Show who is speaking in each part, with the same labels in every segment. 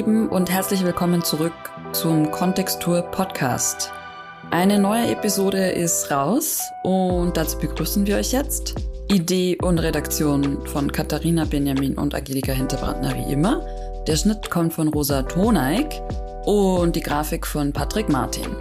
Speaker 1: Lieben und herzlich willkommen zurück zum Kontextur Podcast. Eine neue Episode ist raus und dazu begrüßen wir euch jetzt. Idee und Redaktion von Katharina Benjamin und Angelika Hinterbrandner wie immer. Der Schnitt kommt von Rosa Toneik und die Grafik von Patrick Martin.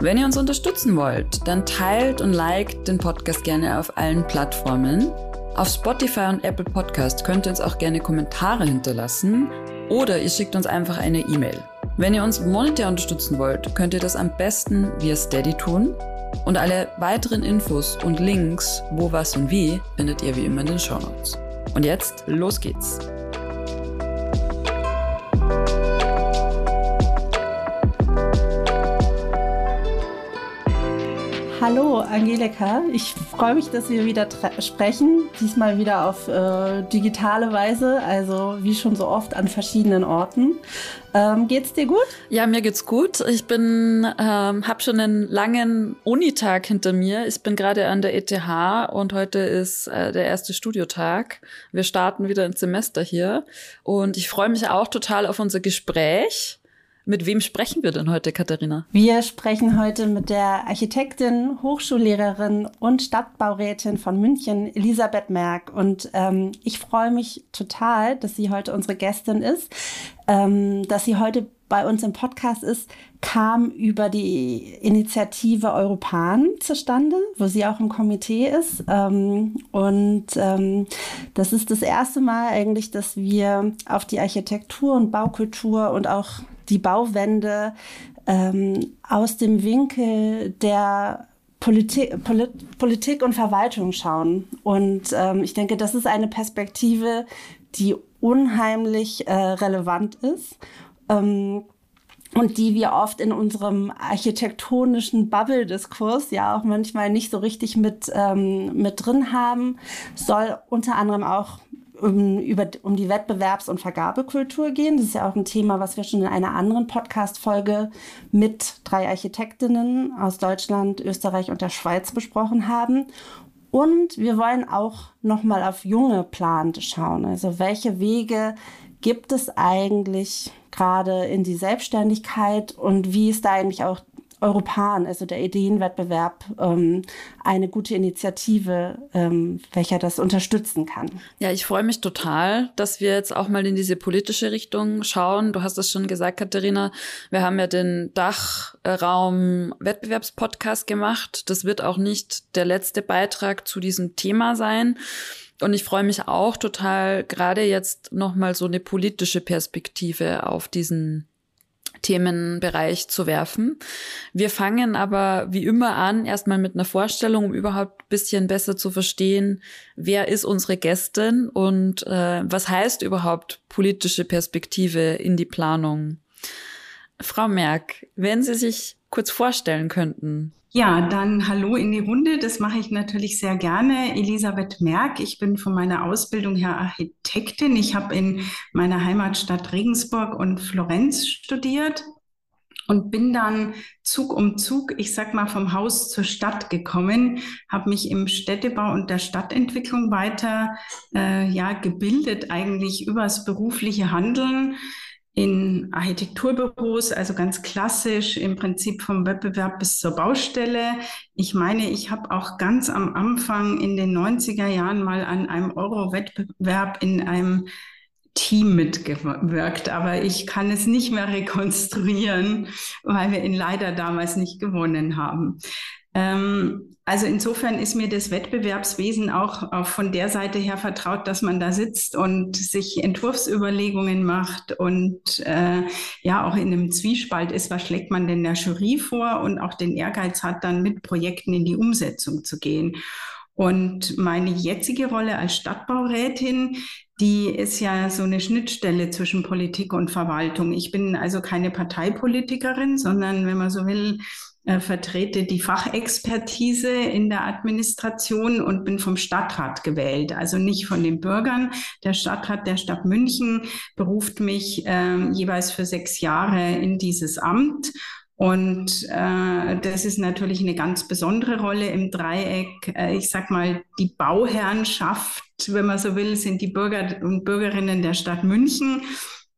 Speaker 1: Wenn ihr uns unterstützen wollt, dann teilt und liked den Podcast gerne auf allen Plattformen. Auf Spotify und Apple Podcast könnt ihr uns auch gerne Kommentare hinterlassen oder ihr schickt uns einfach eine E-Mail. Wenn ihr uns monetär unterstützen wollt, könnt ihr das am besten via Steady tun. Und alle weiteren Infos und Links, wo, was und wie, findet ihr wie immer in den Show Notes. Und jetzt, los geht's!
Speaker 2: Hallo Angelika, ich freue mich, dass wir wieder sprechen. Diesmal wieder auf äh, digitale Weise, also wie schon so oft an verschiedenen Orten. Ähm, geht's dir gut?
Speaker 1: Ja, mir geht's gut. Ich bin, ähm, habe schon einen langen Unitag hinter mir. Ich bin gerade an der ETH und heute ist äh, der erste Studiotag. Wir starten wieder ins Semester hier und ich freue mich auch total auf unser Gespräch. Mit wem sprechen wir denn heute, Katharina?
Speaker 2: Wir sprechen heute mit der Architektin, Hochschullehrerin und Stadtbaurätin von München, Elisabeth Merck. Und ähm, ich freue mich total, dass sie heute unsere Gästin ist, ähm, dass sie heute bei uns im Podcast ist, kam über die Initiative Europan zustande, wo sie auch im Komitee ist. Ähm, und ähm, das ist das erste Mal eigentlich, dass wir auf die Architektur und Baukultur und auch die Bauwende ähm, aus dem Winkel der Politik, Polit, Politik und Verwaltung schauen. Und ähm, ich denke, das ist eine Perspektive, die unheimlich äh, relevant ist. Ähm, und die wir oft in unserem architektonischen Bubble-Diskurs ja auch manchmal nicht so richtig mit, ähm, mit drin haben, soll unter anderem auch um, über, um die Wettbewerbs- und Vergabekultur gehen. Das ist ja auch ein Thema, was wir schon in einer anderen Podcast-Folge mit drei Architektinnen aus Deutschland, Österreich und der Schweiz besprochen haben. Und wir wollen auch nochmal auf junge Plante schauen. Also welche Wege gibt es eigentlich gerade in die Selbstständigkeit und wie ist da eigentlich auch Europan, also der Ideenwettbewerb, ähm, eine gute Initiative, ähm, welcher das unterstützen kann.
Speaker 1: Ja, ich freue mich total, dass wir jetzt auch mal in diese politische Richtung schauen. Du hast es schon gesagt, Katharina. Wir haben ja den Dachraum Wettbewerbspodcast gemacht. Das wird auch nicht der letzte Beitrag zu diesem Thema sein. Und ich freue mich auch total, gerade jetzt nochmal so eine politische Perspektive auf diesen Themenbereich zu werfen. Wir fangen aber wie immer an, erstmal mit einer Vorstellung, um überhaupt ein bisschen besser zu verstehen, wer ist unsere Gästin und äh, was heißt überhaupt politische Perspektive in die Planung. Frau Merck, wenn Sie sich kurz vorstellen könnten.
Speaker 3: Ja, dann hallo in die Runde. Das mache ich natürlich sehr gerne. Elisabeth Merck. Ich bin von meiner Ausbildung her Architektin. Ich habe in meiner Heimatstadt Regensburg und Florenz studiert und bin dann Zug um Zug, ich sag mal, vom Haus zur Stadt gekommen, habe mich im Städtebau und der Stadtentwicklung weiter äh, ja gebildet, eigentlich übers berufliche Handeln in Architekturbüros, also ganz klassisch im Prinzip vom Wettbewerb bis zur Baustelle. Ich meine, ich habe auch ganz am Anfang in den 90er Jahren mal an einem Euro-Wettbewerb in einem Team mitgewirkt, aber ich kann es nicht mehr rekonstruieren, weil wir ihn leider damals nicht gewonnen haben. Ähm, also insofern ist mir das Wettbewerbswesen auch, auch von der Seite her vertraut, dass man da sitzt und sich Entwurfsüberlegungen macht und äh, ja auch in einem Zwiespalt ist, was schlägt man denn der Jury vor und auch den Ehrgeiz hat, dann mit Projekten in die Umsetzung zu gehen. Und meine jetzige Rolle als Stadtbaurätin, die ist ja so eine Schnittstelle zwischen Politik und Verwaltung. Ich bin also keine Parteipolitikerin, sondern wenn man so will, äh, vertrete die Fachexpertise in der Administration und bin vom Stadtrat gewählt, also nicht von den Bürgern. Der Stadtrat der Stadt München beruft mich äh, jeweils für sechs Jahre in dieses Amt. Und äh, das ist natürlich eine ganz besondere Rolle im Dreieck. Äh, ich sag mal, die Bauherrnschaft, wenn man so will, sind die Bürger und Bürgerinnen der Stadt München.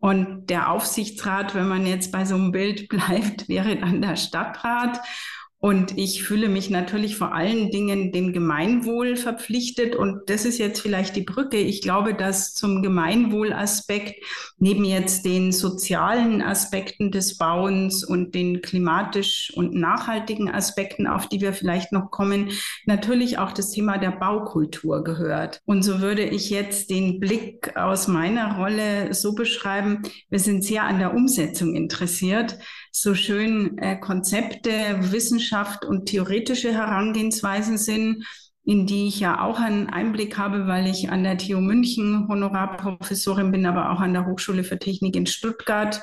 Speaker 3: Und der Aufsichtsrat, wenn man jetzt bei so einem Bild bleibt, wäre dann der Stadtrat. Und ich fühle mich natürlich vor allen Dingen dem Gemeinwohl verpflichtet. Und das ist jetzt vielleicht die Brücke. Ich glaube, dass zum Gemeinwohlaspekt neben jetzt den sozialen Aspekten des Bauens und den klimatisch und nachhaltigen Aspekten, auf die wir vielleicht noch kommen, natürlich auch das Thema der Baukultur gehört. Und so würde ich jetzt den Blick aus meiner Rolle so beschreiben. Wir sind sehr an der Umsetzung interessiert so schön äh, Konzepte, Wissenschaft und theoretische Herangehensweisen sind, in die ich ja auch einen Einblick habe, weil ich an der TU München Honorarprofessorin bin, aber auch an der Hochschule für Technik in Stuttgart,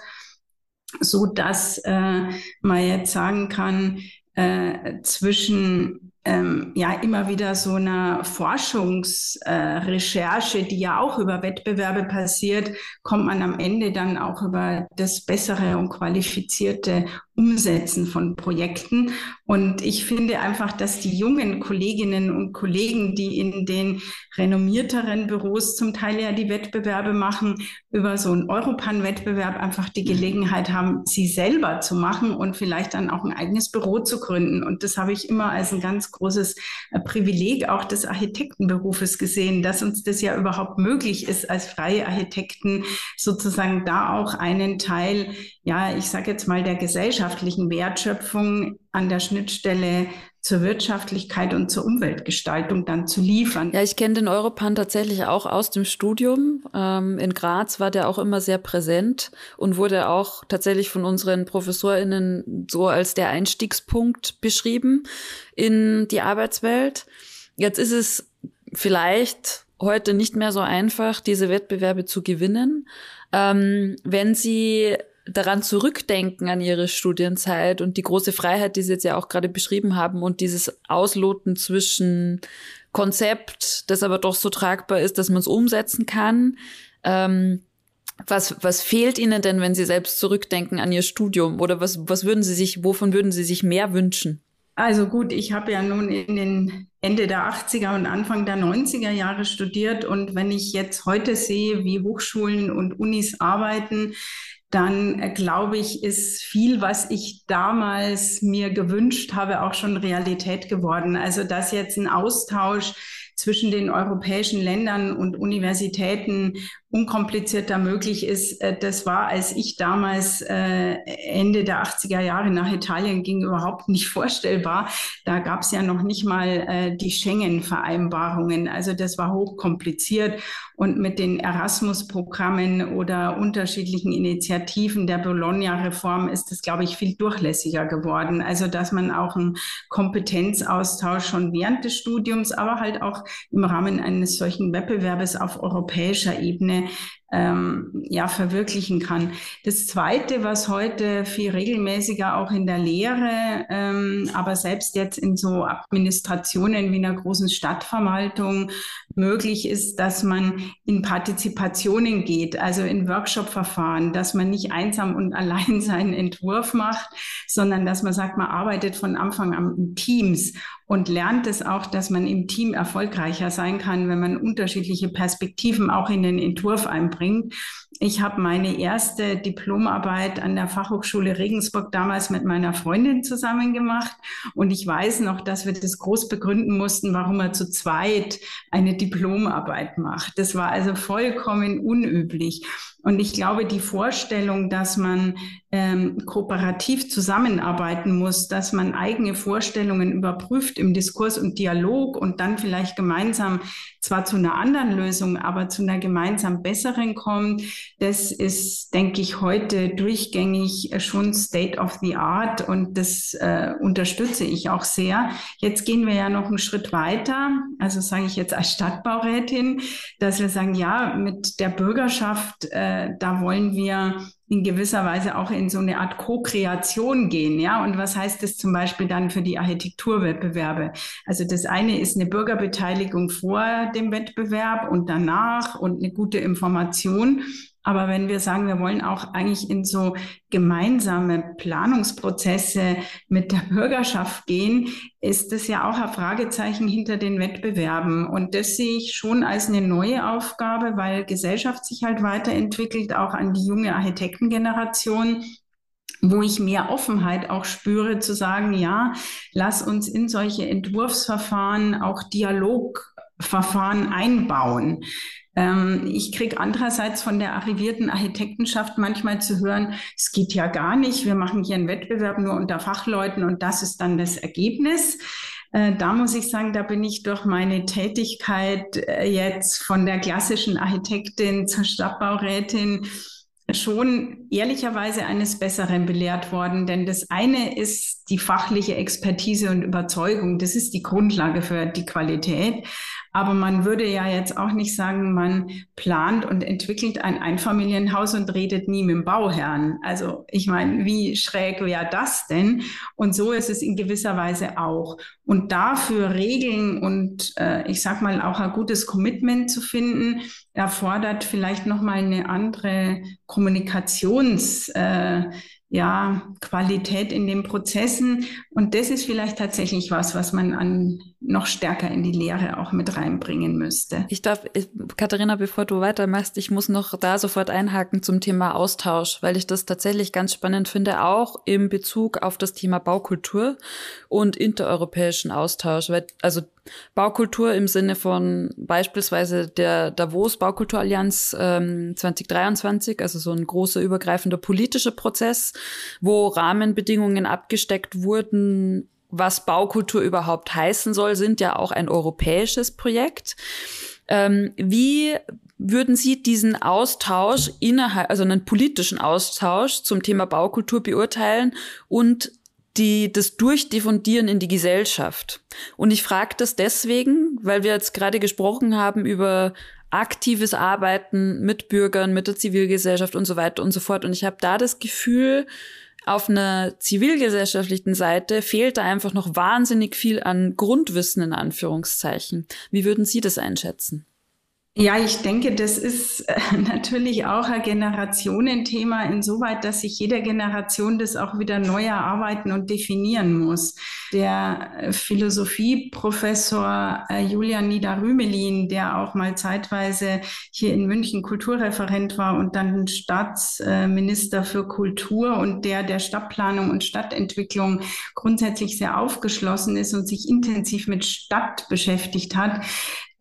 Speaker 3: so dass äh, man jetzt sagen kann, äh, zwischen ähm, ja immer wieder so einer Forschungsrecherche, äh, die ja auch über Wettbewerbe passiert, kommt man am Ende dann auch über das bessere und qualifizierte Umsetzen von Projekten. Und ich finde einfach, dass die jungen Kolleginnen und Kollegen, die in den renommierteren Büros zum Teil ja die Wettbewerbe machen, über so einen Europan-Wettbewerb einfach die Gelegenheit haben, sie selber zu machen und vielleicht dann auch ein eigenes Büro zu gründen. Und das habe ich immer als ein ganz großes äh, Privileg auch des Architektenberufes gesehen, dass uns das ja überhaupt möglich ist, als freie Architekten sozusagen da auch einen Teil, ja, ich sage jetzt mal der Gesellschaft, gesellschaftlichen Wertschöpfung an der Schnittstelle zur Wirtschaftlichkeit und zur Umweltgestaltung dann zu liefern.
Speaker 1: Ja, ich kenne den Europan tatsächlich auch aus dem Studium. Ähm, in Graz war der auch immer sehr präsent und wurde auch tatsächlich von unseren ProfessorInnen so als der Einstiegspunkt beschrieben in die Arbeitswelt. Jetzt ist es vielleicht heute nicht mehr so einfach, diese Wettbewerbe zu gewinnen. Ähm, wenn Sie daran zurückdenken an ihre Studienzeit und die große Freiheit, die sie jetzt ja auch gerade beschrieben haben und dieses Ausloten zwischen Konzept, das aber doch so tragbar ist, dass man es umsetzen kann. Ähm, was, was fehlt Ihnen denn, wenn Sie selbst zurückdenken an Ihr Studium? Oder was, was würden Sie sich, wovon würden Sie sich mehr wünschen?
Speaker 3: Also gut, ich habe ja nun in den Ende der 80er und Anfang der 90er Jahre studiert und wenn ich jetzt heute sehe, wie Hochschulen und Unis arbeiten, dann äh, glaube ich, ist viel, was ich damals mir gewünscht habe, auch schon Realität geworden. Also dass jetzt ein Austausch zwischen den europäischen Ländern und Universitäten unkomplizierter möglich ist. Äh, das war, als ich damals äh, Ende der 80er Jahre nach Italien ging, überhaupt nicht vorstellbar. Da gab es ja noch nicht mal äh, die Schengen-Vereinbarungen. Also das war hochkompliziert. Und mit den Erasmus-Programmen oder unterschiedlichen Initiativen der Bologna-Reform ist das, glaube ich, viel durchlässiger geworden. Also dass man auch einen Kompetenzaustausch schon während des Studiums, aber halt auch im Rahmen eines solchen Wettbewerbes auf europäischer Ebene ähm, ja, verwirklichen kann. Das Zweite, was heute viel regelmäßiger auch in der Lehre, ähm, aber selbst jetzt in so Administrationen wie einer großen Stadtverwaltung möglich ist, dass man in Partizipationen geht, also in Workshop-Verfahren, dass man nicht einsam und allein seinen Entwurf macht, sondern dass man sagt, man arbeitet von Anfang an in Teams und lernt es auch, dass man im Team erfolgreicher sein kann, wenn man unterschiedliche Perspektiven auch in den Entwurf einbringt. Ich habe meine erste Diplomarbeit an der Fachhochschule Regensburg damals mit meiner Freundin zusammen gemacht. Und ich weiß noch, dass wir das groß begründen mussten, warum man zu zweit eine Diplomarbeit macht. Das war also vollkommen unüblich. Und ich glaube, die Vorstellung, dass man ähm, kooperativ zusammenarbeiten muss, dass man eigene Vorstellungen überprüft im Diskurs und Dialog und dann vielleicht gemeinsam zwar zu einer anderen Lösung, aber zu einer gemeinsam besseren kommt, das ist, denke ich, heute durchgängig schon State of the Art und das äh, unterstütze ich auch sehr. Jetzt gehen wir ja noch einen Schritt weiter, also sage ich jetzt als Stadtbaurätin, dass wir sagen, ja, mit der Bürgerschaft, äh, da wollen wir in gewisser Weise auch in so eine Art Co-Kreation gehen, ja. Und was heißt das zum Beispiel dann für die Architekturwettbewerbe? Also das eine ist eine Bürgerbeteiligung vor dem Wettbewerb und danach und eine gute Information. Aber wenn wir sagen, wir wollen auch eigentlich in so gemeinsame Planungsprozesse mit der Bürgerschaft gehen, ist das ja auch ein Fragezeichen hinter den Wettbewerben. Und das sehe ich schon als eine neue Aufgabe, weil Gesellschaft sich halt weiterentwickelt, auch an die junge Architektengeneration wo ich mehr Offenheit auch spüre, zu sagen, ja, lass uns in solche Entwurfsverfahren auch Dialogverfahren einbauen. Ähm, ich kriege andererseits von der arrivierten Architektenschaft manchmal zu hören, es geht ja gar nicht, wir machen hier einen Wettbewerb nur unter Fachleuten und das ist dann das Ergebnis. Äh, da muss ich sagen, da bin ich durch meine Tätigkeit äh, jetzt von der klassischen Architektin zur Stadtbaurätin schon ehrlicherweise eines Besseren belehrt worden, denn das eine ist die fachliche Expertise und Überzeugung, das ist die Grundlage für die Qualität. Aber man würde ja jetzt auch nicht sagen, man plant und entwickelt ein Einfamilienhaus und redet nie mit dem Bauherrn. Also ich meine, wie schräg wäre das denn? Und so ist es in gewisser Weise auch. Und dafür Regeln und äh, ich sag mal auch ein gutes Commitment zu finden, erfordert vielleicht noch mal eine andere Kommunikations äh, ja, Qualität in den Prozessen. Und das ist vielleicht tatsächlich was, was man an noch stärker in die Lehre auch mit reinbringen müsste.
Speaker 1: Ich darf, Katharina, bevor du weitermachst, ich muss noch da sofort einhaken zum Thema Austausch, weil ich das tatsächlich ganz spannend finde, auch im Bezug auf das Thema Baukultur und intereuropäischen Austausch. Also Baukultur im Sinne von beispielsweise der Davos Baukulturallianz ähm, 2023, also so ein großer übergreifender politischer Prozess, wo Rahmenbedingungen abgesteckt wurden, was Baukultur überhaupt heißen soll, sind ja auch ein europäisches Projekt. Ähm, wie würden Sie diesen Austausch innerhalb, also einen politischen Austausch zum Thema Baukultur beurteilen und die, das Durchdiffundieren in die Gesellschaft? Und ich frage das deswegen, weil wir jetzt gerade gesprochen haben über aktives Arbeiten mit Bürgern, mit der Zivilgesellschaft und so weiter und so fort. Und ich habe da das Gefühl, auf einer zivilgesellschaftlichen Seite fehlt da einfach noch wahnsinnig viel an Grundwissen in Anführungszeichen. Wie würden Sie das einschätzen?
Speaker 3: Ja, ich denke, das ist äh, natürlich auch ein Generationenthema insoweit, dass sich jede Generation das auch wieder neu erarbeiten und definieren muss. Der äh, Philosophieprofessor äh, Julian Niederrümelin, der auch mal zeitweise hier in München Kulturreferent war und dann Staatsminister für Kultur und der der Stadtplanung und Stadtentwicklung grundsätzlich sehr aufgeschlossen ist und sich intensiv mit Stadt beschäftigt hat,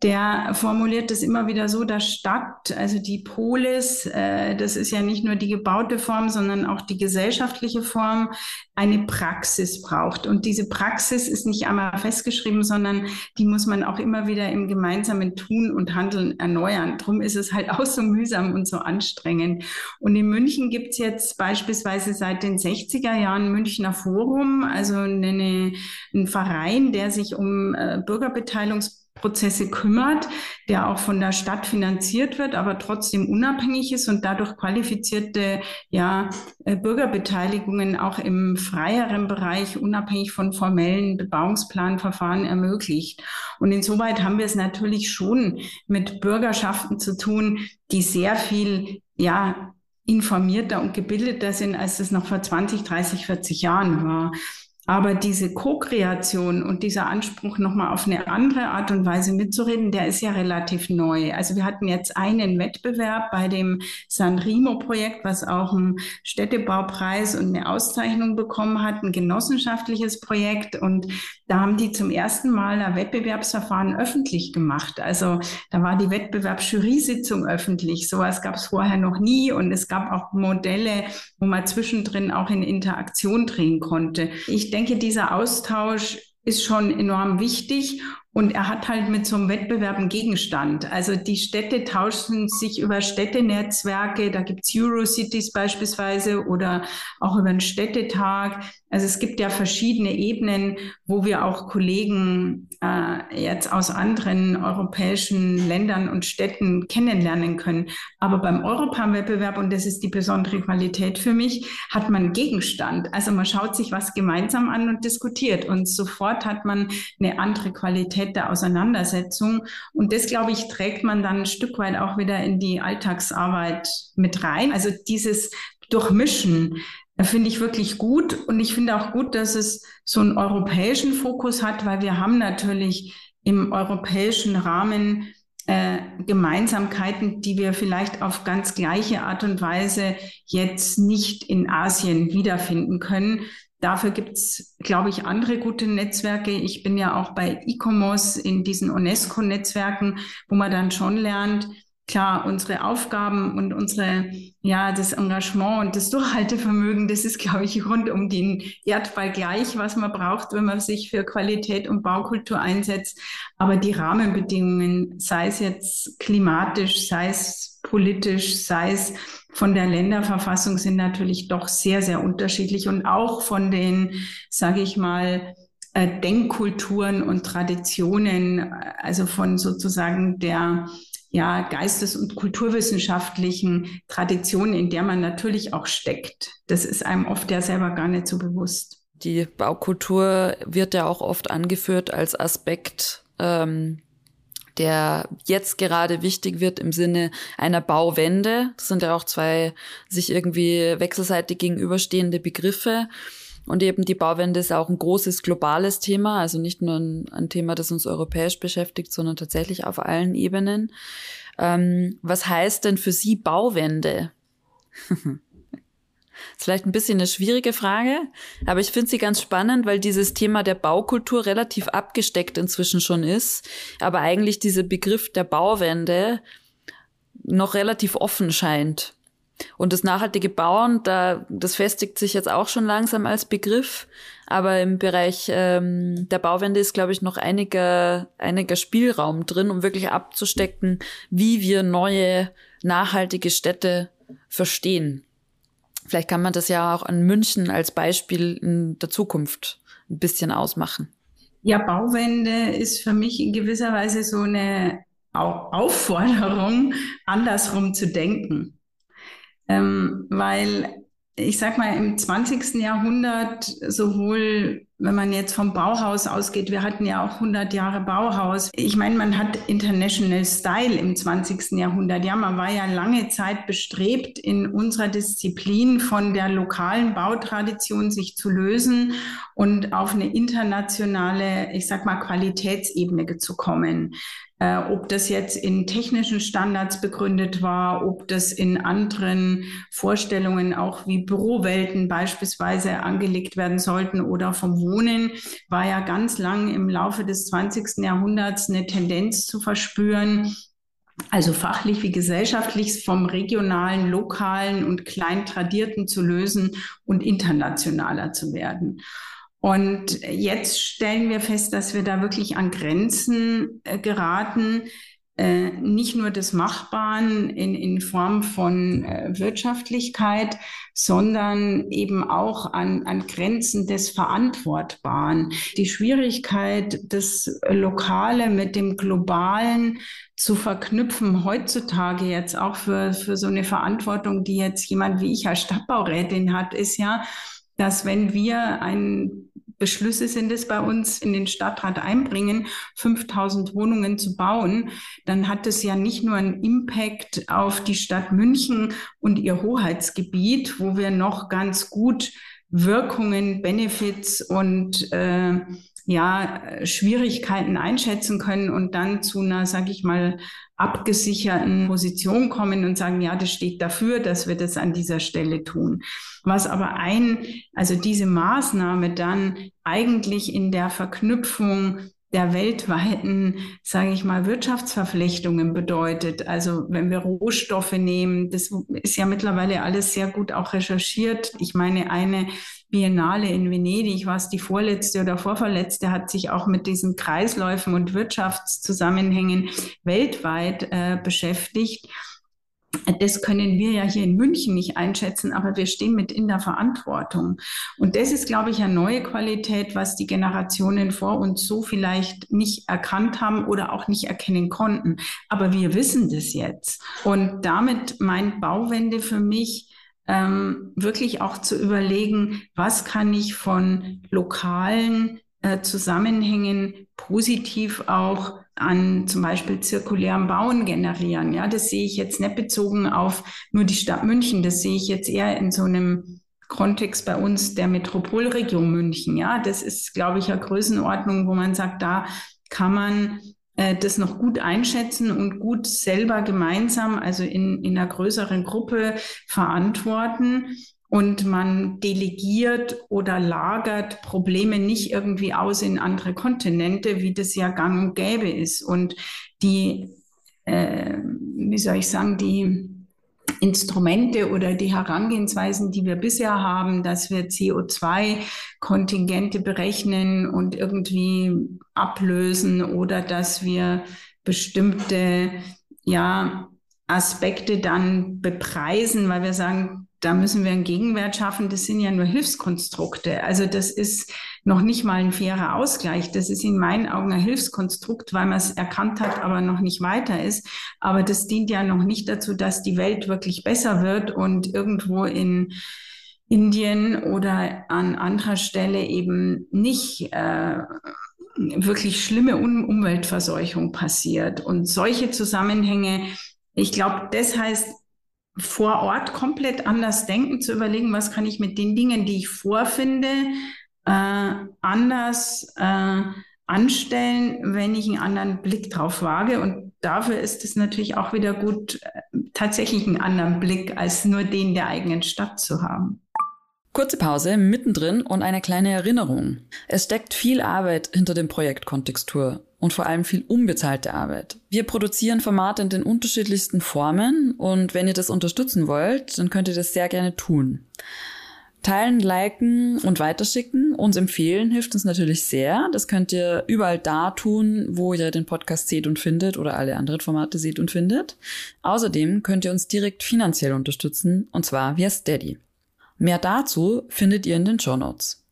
Speaker 3: der formuliert es immer wieder so, dass Stadt, also die Polis, äh, das ist ja nicht nur die gebaute Form, sondern auch die gesellschaftliche Form, eine Praxis braucht. Und diese Praxis ist nicht einmal festgeschrieben, sondern die muss man auch immer wieder im gemeinsamen Tun und Handeln erneuern. Drum ist es halt auch so mühsam und so anstrengend. Und in München gibt's jetzt beispielsweise seit den 60er Jahren Münchner Forum, also eine, ein Verein, der sich um äh, Bürgerbeteiligungsprozesse Prozesse kümmert, der auch von der Stadt finanziert wird, aber trotzdem unabhängig ist und dadurch qualifizierte ja, äh, Bürgerbeteiligungen auch im freieren Bereich unabhängig von formellen Bebauungsplanverfahren ermöglicht. Und insoweit haben wir es natürlich schon mit Bürgerschaften zu tun, die sehr viel ja, informierter und gebildeter sind, als es noch vor 20, 30, 40 Jahren war. Aber diese Co-Kreation und dieser Anspruch, nochmal auf eine andere Art und Weise mitzureden, der ist ja relativ neu. Also wir hatten jetzt einen Wettbewerb bei dem Sanremo-Projekt, was auch einen Städtebaupreis und eine Auszeichnung bekommen hat, ein genossenschaftliches Projekt. Und da haben die zum ersten Mal ein Wettbewerbsverfahren öffentlich gemacht. Also da war die Wettbewerbsjury-Sitzung öffentlich. Sowas gab es vorher noch nie. Und es gab auch Modelle, wo man zwischendrin auch in Interaktion drehen konnte. Ich denke, denke, dieser Austausch ist schon enorm wichtig und er hat halt mit so einem Wettbewerb einen Gegenstand. Also die Städte tauschen sich über Städtenetzwerke, da gibt's Eurocities beispielsweise oder auch über einen Städtetag. Also es gibt ja verschiedene Ebenen, wo wir auch Kollegen äh, jetzt aus anderen europäischen Ländern und Städten kennenlernen können. Aber beim Europawettbewerb, und das ist die besondere Qualität für mich, hat man Gegenstand. Also man schaut sich was gemeinsam an und diskutiert und sofort hat man eine andere Qualität Qualität der Auseinandersetzung. Und das, glaube ich, trägt man dann ein Stück weit auch wieder in die Alltagsarbeit mit rein. Also dieses Durchmischen äh, finde ich wirklich gut. Und ich finde auch gut, dass es so einen europäischen Fokus hat, weil wir haben natürlich im europäischen Rahmen äh, Gemeinsamkeiten, die wir vielleicht auf ganz gleiche Art und Weise jetzt nicht in Asien wiederfinden können. Dafür gibt's, glaube ich, andere gute Netzwerke. Ich bin ja auch bei ICOMOS in diesen UNESCO-Netzwerken, wo man dann schon lernt, klar, unsere Aufgaben und unsere, ja, das Engagement und das Durchhaltevermögen, das ist, glaube ich, rund um den Erdball gleich, was man braucht, wenn man sich für Qualität und Baukultur einsetzt. Aber die Rahmenbedingungen, sei es jetzt klimatisch, sei es politisch, sei es von der Länderverfassung, sind natürlich doch sehr, sehr unterschiedlich und auch von den, sage ich mal, äh, Denkkulturen und Traditionen, also von sozusagen der ja, geistes- und kulturwissenschaftlichen Tradition, in der man natürlich auch steckt. Das ist einem oft ja selber gar nicht so bewusst.
Speaker 1: Die Baukultur wird ja auch oft angeführt als Aspekt, ähm, der jetzt gerade wichtig wird im Sinne einer Bauwende. Das sind ja auch zwei sich irgendwie wechselseitig gegenüberstehende Begriffe. Und eben die Bauwende ist auch ein großes globales Thema, also nicht nur ein, ein Thema, das uns europäisch beschäftigt, sondern tatsächlich auf allen Ebenen. Ähm, was heißt denn für Sie Bauwende? ist vielleicht ein bisschen eine schwierige Frage, aber ich finde sie ganz spannend, weil dieses Thema der Baukultur relativ abgesteckt inzwischen schon ist, aber eigentlich dieser Begriff der Bauwende noch relativ offen scheint. Und das nachhaltige Bauen, da, das festigt sich jetzt auch schon langsam als Begriff. Aber im Bereich ähm, der Bauwende ist, glaube ich, noch einiger, einiger Spielraum drin, um wirklich abzustecken, wie wir neue nachhaltige Städte verstehen. Vielleicht kann man das ja auch an München als Beispiel in der Zukunft ein bisschen ausmachen.
Speaker 3: Ja, Bauwende ist für mich in gewisser Weise so eine Aufforderung, andersrum zu denken ähm, weil ich sag mal, im 20. Jahrhundert sowohl wenn man jetzt vom Bauhaus ausgeht, wir hatten ja auch 100 Jahre Bauhaus. Ich meine, man hat International Style im 20. Jahrhundert. Ja, man war ja lange Zeit bestrebt, in unserer Disziplin von der lokalen Bautradition sich zu lösen und auf eine internationale, ich sag mal, Qualitätsebene zu kommen. Äh, ob das jetzt in technischen Standards begründet war, ob das in anderen Vorstellungen auch wie Bürowelten beispielsweise angelegt werden sollten oder vom Wohnen, war ja ganz lang im Laufe des 20. Jahrhunderts eine Tendenz zu verspüren, also fachlich wie gesellschaftlich vom regionalen, lokalen und klein tradierten zu lösen und internationaler zu werden. Und jetzt stellen wir fest, dass wir da wirklich an Grenzen äh, geraten, äh, nicht nur des Machbaren in, in Form von äh, Wirtschaftlichkeit, sondern eben auch an, an Grenzen des Verantwortbaren. Die Schwierigkeit, das Lokale mit dem Globalen zu verknüpfen, heutzutage jetzt auch für, für so eine Verantwortung, die jetzt jemand wie ich als Stadtbaurätin hat, ist ja, dass wenn wir ein Beschlüsse sind es bei uns in den Stadtrat einbringen, 5000 Wohnungen zu bauen, dann hat es ja nicht nur einen Impact auf die Stadt München und ihr Hoheitsgebiet, wo wir noch ganz gut Wirkungen, Benefits und äh, ja, Schwierigkeiten einschätzen können und dann zu einer, sag ich mal, abgesicherten Position kommen und sagen, ja, das steht dafür, dass wir das an dieser Stelle tun. Was aber ein, also diese Maßnahme dann eigentlich in der Verknüpfung der weltweiten, sage ich mal, Wirtschaftsverflechtungen bedeutet. Also wenn wir Rohstoffe nehmen, das ist ja mittlerweile alles sehr gut auch recherchiert. Ich meine, eine Biennale in Venedig, was die vorletzte oder vorverletzte, hat sich auch mit diesen Kreisläufen und Wirtschaftszusammenhängen weltweit äh, beschäftigt. Das können wir ja hier in München nicht einschätzen, aber wir stehen mit in der Verantwortung. Und das ist, glaube ich, eine neue Qualität, was die Generationen vor uns so vielleicht nicht erkannt haben oder auch nicht erkennen konnten. Aber wir wissen das jetzt. Und damit meint Bauwende für mich, ähm, wirklich auch zu überlegen, was kann ich von lokalen äh, Zusammenhängen positiv auch an zum Beispiel zirkulären Bauen generieren. Ja, das sehe ich jetzt nicht bezogen auf nur die Stadt München. Das sehe ich jetzt eher in so einem Kontext bei uns der Metropolregion München. Ja, das ist, glaube ich, eine Größenordnung, wo man sagt, da kann man äh, das noch gut einschätzen und gut selber gemeinsam, also in, in einer größeren Gruppe verantworten und man delegiert oder lagert Probleme nicht irgendwie aus in andere Kontinente, wie das ja gang und gäbe ist. Und die, äh, wie soll ich sagen, die Instrumente oder die Herangehensweisen, die wir bisher haben, dass wir CO2-Kontingente berechnen und irgendwie ablösen oder dass wir bestimmte ja, Aspekte dann bepreisen, weil wir sagen, da müssen wir einen Gegenwert schaffen. Das sind ja nur Hilfskonstrukte. Also das ist noch nicht mal ein fairer Ausgleich. Das ist in meinen Augen ein Hilfskonstrukt, weil man es erkannt hat, aber noch nicht weiter ist. Aber das dient ja noch nicht dazu, dass die Welt wirklich besser wird und irgendwo in Indien oder an anderer Stelle eben nicht äh, wirklich schlimme um Umweltverseuchung passiert. Und solche Zusammenhänge, ich glaube, das heißt vor Ort komplett anders denken, zu überlegen, was kann ich mit den Dingen, die ich vorfinde, äh, anders äh, anstellen, wenn ich einen anderen Blick drauf wage. Und dafür ist es natürlich auch wieder gut, äh, tatsächlich einen anderen Blick als nur den der eigenen Stadt zu haben.
Speaker 1: Kurze Pause mittendrin und eine kleine Erinnerung. Es steckt viel Arbeit hinter dem Projekt Kontextur und vor allem viel unbezahlte Arbeit. Wir produzieren Formate in den unterschiedlichsten Formen und wenn ihr das unterstützen wollt, dann könnt ihr das sehr gerne tun. Teilen, liken und weiterschicken, uns empfehlen, hilft uns natürlich sehr. Das könnt ihr überall da tun, wo ihr den Podcast seht und findet oder alle anderen Formate seht und findet. Außerdem könnt ihr uns direkt finanziell unterstützen und zwar via Steady. Mehr dazu findet ihr in den Show Notes.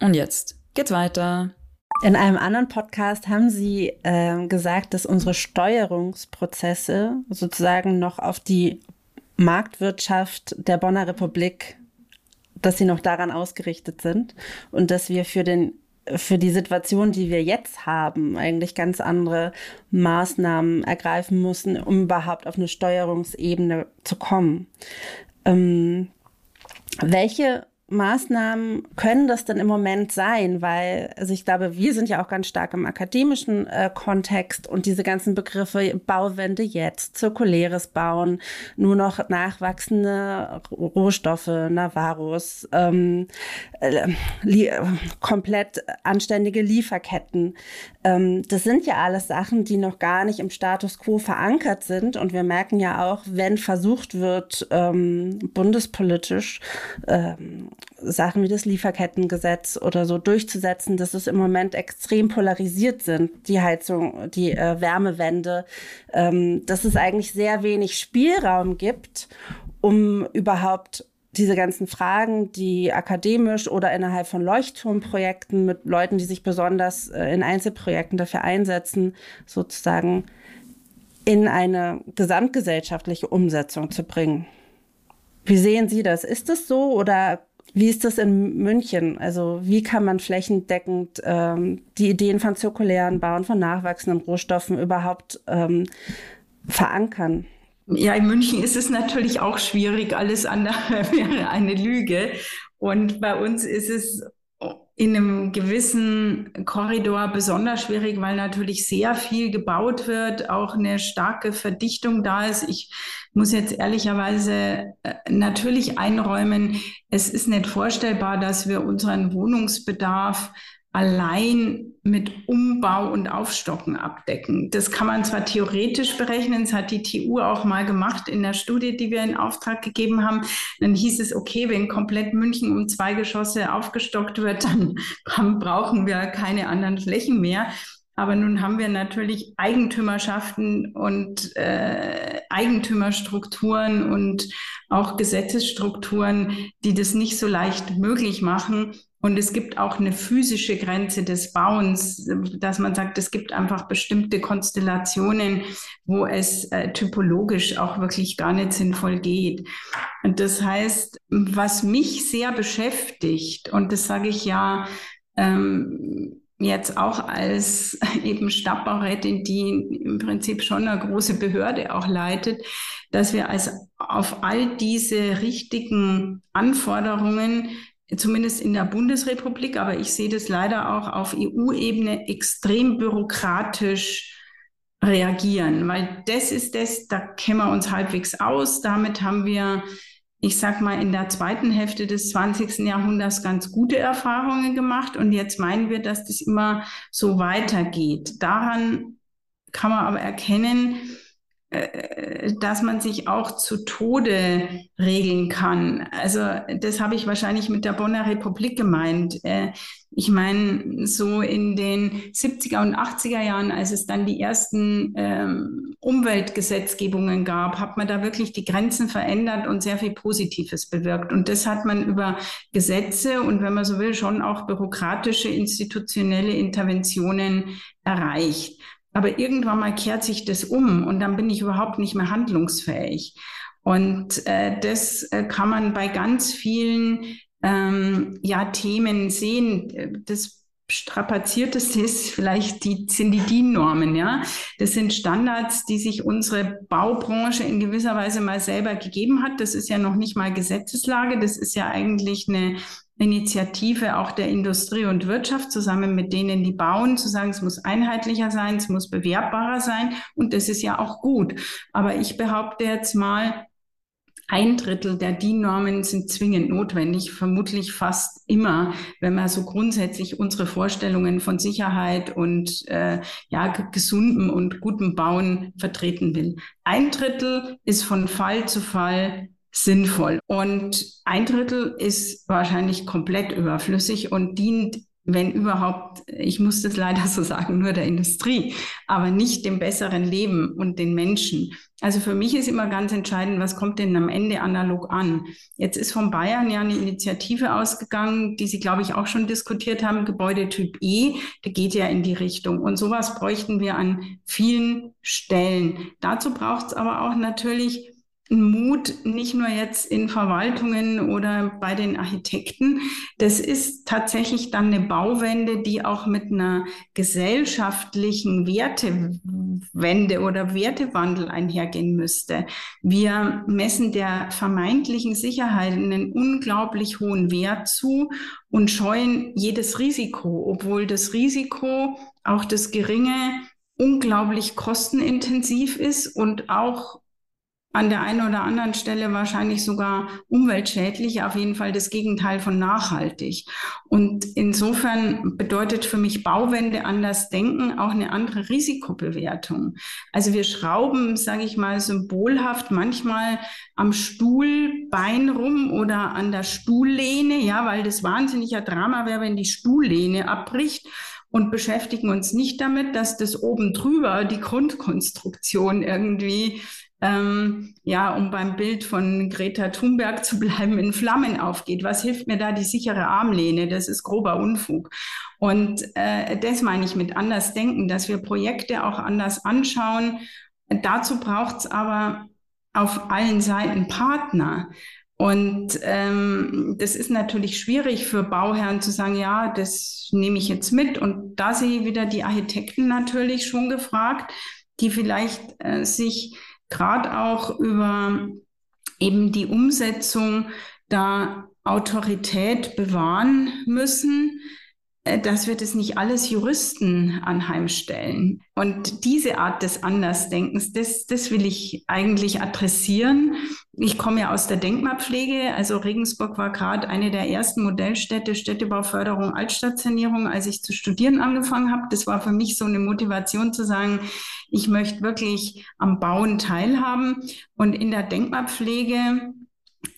Speaker 1: Und jetzt geht's weiter.
Speaker 2: In einem anderen Podcast haben Sie äh, gesagt, dass unsere Steuerungsprozesse sozusagen noch auf die Marktwirtschaft der Bonner Republik, dass sie noch daran ausgerichtet sind und dass wir für den für die Situation, die wir jetzt haben, eigentlich ganz andere Maßnahmen ergreifen müssen, um überhaupt auf eine Steuerungsebene zu kommen. Ähm, welche Maßnahmen können das denn im Moment sein? Weil, also ich glaube, wir sind ja auch ganz stark im akademischen äh, Kontext und diese ganzen Begriffe Bauwende jetzt, zirkuläres Bauen, nur noch nachwachsende Rohstoffe, Navarros, ähm, äh, komplett anständige Lieferketten. Ähm, das sind ja alles Sachen, die noch gar nicht im Status quo verankert sind. Und wir merken ja auch, wenn versucht wird, ähm, bundespolitisch ähm, Sachen wie das Lieferkettengesetz oder so durchzusetzen, dass es im Moment extrem polarisiert sind, die Heizung, die äh, Wärmewende, ähm, dass es eigentlich sehr wenig Spielraum gibt, um überhaupt diese ganzen Fragen, die akademisch oder innerhalb von Leuchtturmprojekten mit Leuten, die sich besonders äh, in Einzelprojekten dafür einsetzen, sozusagen in eine gesamtgesellschaftliche Umsetzung zu bringen. Wie sehen Sie das? Ist es so oder wie ist das in München? Also wie kann man flächendeckend ähm, die Ideen von zirkulären Bauen, von nachwachsenden Rohstoffen überhaupt ähm, verankern?
Speaker 3: Ja, in München ist es natürlich auch schwierig. Alles andere wäre eine Lüge. Und bei uns ist es in einem gewissen Korridor besonders schwierig, weil natürlich sehr viel gebaut wird, auch eine starke Verdichtung da ist. Ich muss jetzt ehrlicherweise äh, natürlich einräumen, es ist nicht vorstellbar, dass wir unseren Wohnungsbedarf allein mit Umbau und Aufstocken abdecken. Das kann man zwar theoretisch berechnen, das hat die TU auch mal gemacht in der Studie, die wir in Auftrag gegeben haben. Dann hieß es, okay, wenn komplett München um zwei Geschosse aufgestockt wird, dann brauchen wir keine anderen Flächen mehr. Aber nun haben wir natürlich Eigentümerschaften und äh, Eigentümerstrukturen und auch Gesetzesstrukturen, die das nicht so leicht möglich machen. Und es gibt auch eine physische Grenze des Bauens, dass man sagt, es gibt einfach bestimmte Konstellationen, wo es äh, typologisch auch wirklich gar nicht sinnvoll geht. Und das heißt, was mich sehr beschäftigt, und das sage ich ja, ähm, jetzt auch als eben Stadtbaurätin, die im Prinzip schon eine große Behörde auch leitet, dass wir als auf all diese richtigen Anforderungen zumindest in der Bundesrepublik, aber ich sehe das leider auch auf EU-Ebene extrem bürokratisch reagieren, weil das ist das, da kennen wir uns halbwegs aus. Damit haben wir ich sag mal, in der zweiten Hälfte des 20. Jahrhunderts ganz gute Erfahrungen gemacht. Und jetzt meinen wir, dass das immer so weitergeht. Daran kann man aber erkennen, dass man sich auch zu Tode regeln kann. Also das habe ich wahrscheinlich mit der Bonner Republik gemeint. Äh, ich meine, so in den 70er und 80er Jahren, als es dann die ersten ähm, Umweltgesetzgebungen gab, hat man da wirklich die Grenzen verändert und sehr viel Positives bewirkt. Und das hat man über Gesetze und, wenn man so will, schon auch bürokratische, institutionelle Interventionen erreicht. Aber irgendwann mal kehrt sich das um und dann bin ich überhaupt nicht mehr handlungsfähig. Und äh, das äh, kann man bei ganz vielen ähm, ja, Themen sehen. Das strapazierteste ist vielleicht die, sind die DIN-Normen, ja. Das sind Standards, die sich unsere Baubranche in gewisser Weise mal selber gegeben hat. Das ist ja noch nicht mal Gesetzeslage. Das ist ja eigentlich eine Initiative auch der Industrie und Wirtschaft zusammen mit denen, die bauen, zu sagen, es muss einheitlicher sein, es muss bewerbbarer sein und das ist ja auch gut. Aber ich behaupte jetzt mal, ein Drittel der DIN-Normen sind zwingend notwendig, vermutlich fast immer, wenn man so grundsätzlich unsere Vorstellungen von Sicherheit und äh, ja, gesundem und gutem Bauen vertreten will. Ein Drittel ist von Fall zu Fall sinnvoll. Und ein Drittel ist wahrscheinlich komplett überflüssig und dient wenn überhaupt, ich muss das leider so sagen, nur der Industrie, aber nicht dem besseren Leben und den Menschen. Also für mich ist immer ganz entscheidend, was kommt denn am Ende analog an? Jetzt ist von Bayern ja eine Initiative ausgegangen, die Sie, glaube ich, auch schon diskutiert haben, Gebäudetyp E, der geht ja in die Richtung. Und sowas bräuchten wir an vielen Stellen. Dazu braucht es aber auch natürlich Mut, nicht nur jetzt in Verwaltungen oder bei den Architekten. Das ist tatsächlich dann eine Bauwende, die auch mit einer gesellschaftlichen Wertewende oder Wertewandel einhergehen müsste. Wir messen der vermeintlichen Sicherheit einen unglaublich hohen Wert zu und scheuen jedes Risiko, obwohl das Risiko, auch das geringe, unglaublich kostenintensiv ist und auch an der einen oder anderen Stelle wahrscheinlich sogar umweltschädlich, auf jeden Fall das Gegenteil von nachhaltig. Und insofern bedeutet für mich Bauwende anders denken auch eine andere Risikobewertung. Also wir schrauben, sage ich mal, symbolhaft manchmal am Stuhlbein rum oder an der Stuhllehne, ja, weil das wahnsinniger Drama wäre, wenn die Stuhllehne abbricht und beschäftigen uns nicht damit, dass das oben drüber die Grundkonstruktion irgendwie ähm, ja, um beim Bild von Greta Thunberg zu bleiben, in Flammen aufgeht. Was hilft mir da die sichere Armlehne? Das ist grober Unfug. Und äh, das meine ich mit anders denken, dass wir Projekte auch anders anschauen. Dazu braucht es aber auf allen Seiten Partner. Und ähm, das ist natürlich schwierig für Bauherren zu sagen, ja, das nehme ich jetzt mit. Und da sehe ich wieder die Architekten natürlich schon gefragt, die vielleicht äh, sich gerade auch über eben die Umsetzung da Autorität bewahren müssen, dass wir das nicht alles Juristen anheimstellen. Und diese Art des Andersdenkens, das, das will ich eigentlich adressieren. Ich komme ja aus der Denkmalpflege. Also Regensburg war gerade eine der ersten Modellstädte, Städtebauförderung, Altstadtsanierung, als ich zu studieren angefangen habe. Das war für mich so eine Motivation zu sagen, ich möchte wirklich am Bauen teilhaben. Und in der Denkmalpflege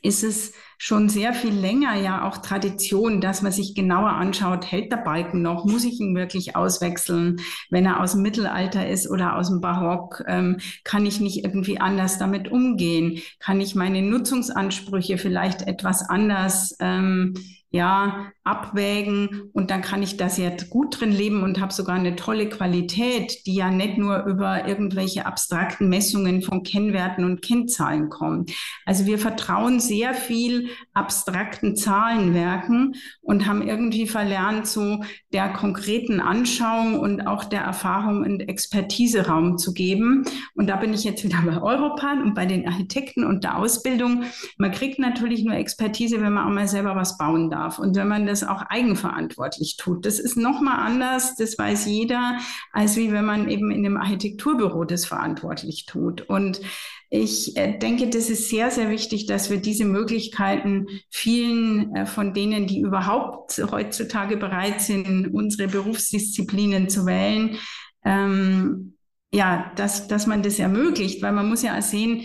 Speaker 3: ist es schon sehr viel länger ja auch Tradition, dass man sich genauer anschaut, hält der Balken noch, muss ich ihn wirklich auswechseln, wenn er aus dem Mittelalter ist oder aus dem Barock, ähm, kann ich nicht irgendwie anders damit umgehen, kann ich meine Nutzungsansprüche vielleicht etwas anders ähm, ja, abwägen und dann kann ich das jetzt gut drin leben und habe sogar eine tolle Qualität, die ja nicht nur über irgendwelche abstrakten Messungen von Kennwerten und Kennzahlen kommt. Also wir vertrauen sehr viel abstrakten Zahlenwerken und haben irgendwie verlernt, so der konkreten Anschauung und auch der Erfahrung und Expertise Raum zu geben. Und da bin ich jetzt wieder bei Europan und bei den Architekten und der Ausbildung. Man kriegt natürlich nur Expertise, wenn man auch mal selber was bauen darf und wenn man das auch eigenverantwortlich tut. Das ist nochmal anders, das weiß jeder, als wie wenn man eben in einem Architekturbüro das verantwortlich tut. Und ich äh, denke, das ist sehr, sehr wichtig, dass wir diese Möglichkeiten vielen äh, von denen, die überhaupt heutzutage bereit sind, unsere Berufsdisziplinen zu wählen, ähm, ja, dass, dass man das ermöglicht, weil man muss ja sehen,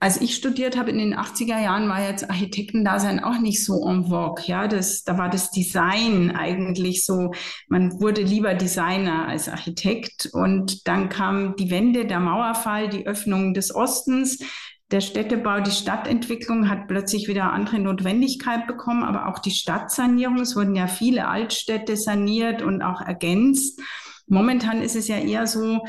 Speaker 3: als ich studiert habe in den 80er Jahren, war jetzt Architektendasein auch nicht so en vogue. Ja, das, da war das Design eigentlich so, man wurde lieber Designer als Architekt. Und dann kam die Wende, der Mauerfall, die Öffnung des Ostens. Der Städtebau, die Stadtentwicklung hat plötzlich wieder andere Notwendigkeit bekommen, aber auch die Stadtsanierung. Es wurden ja viele Altstädte saniert und auch ergänzt. Momentan ist es ja eher so,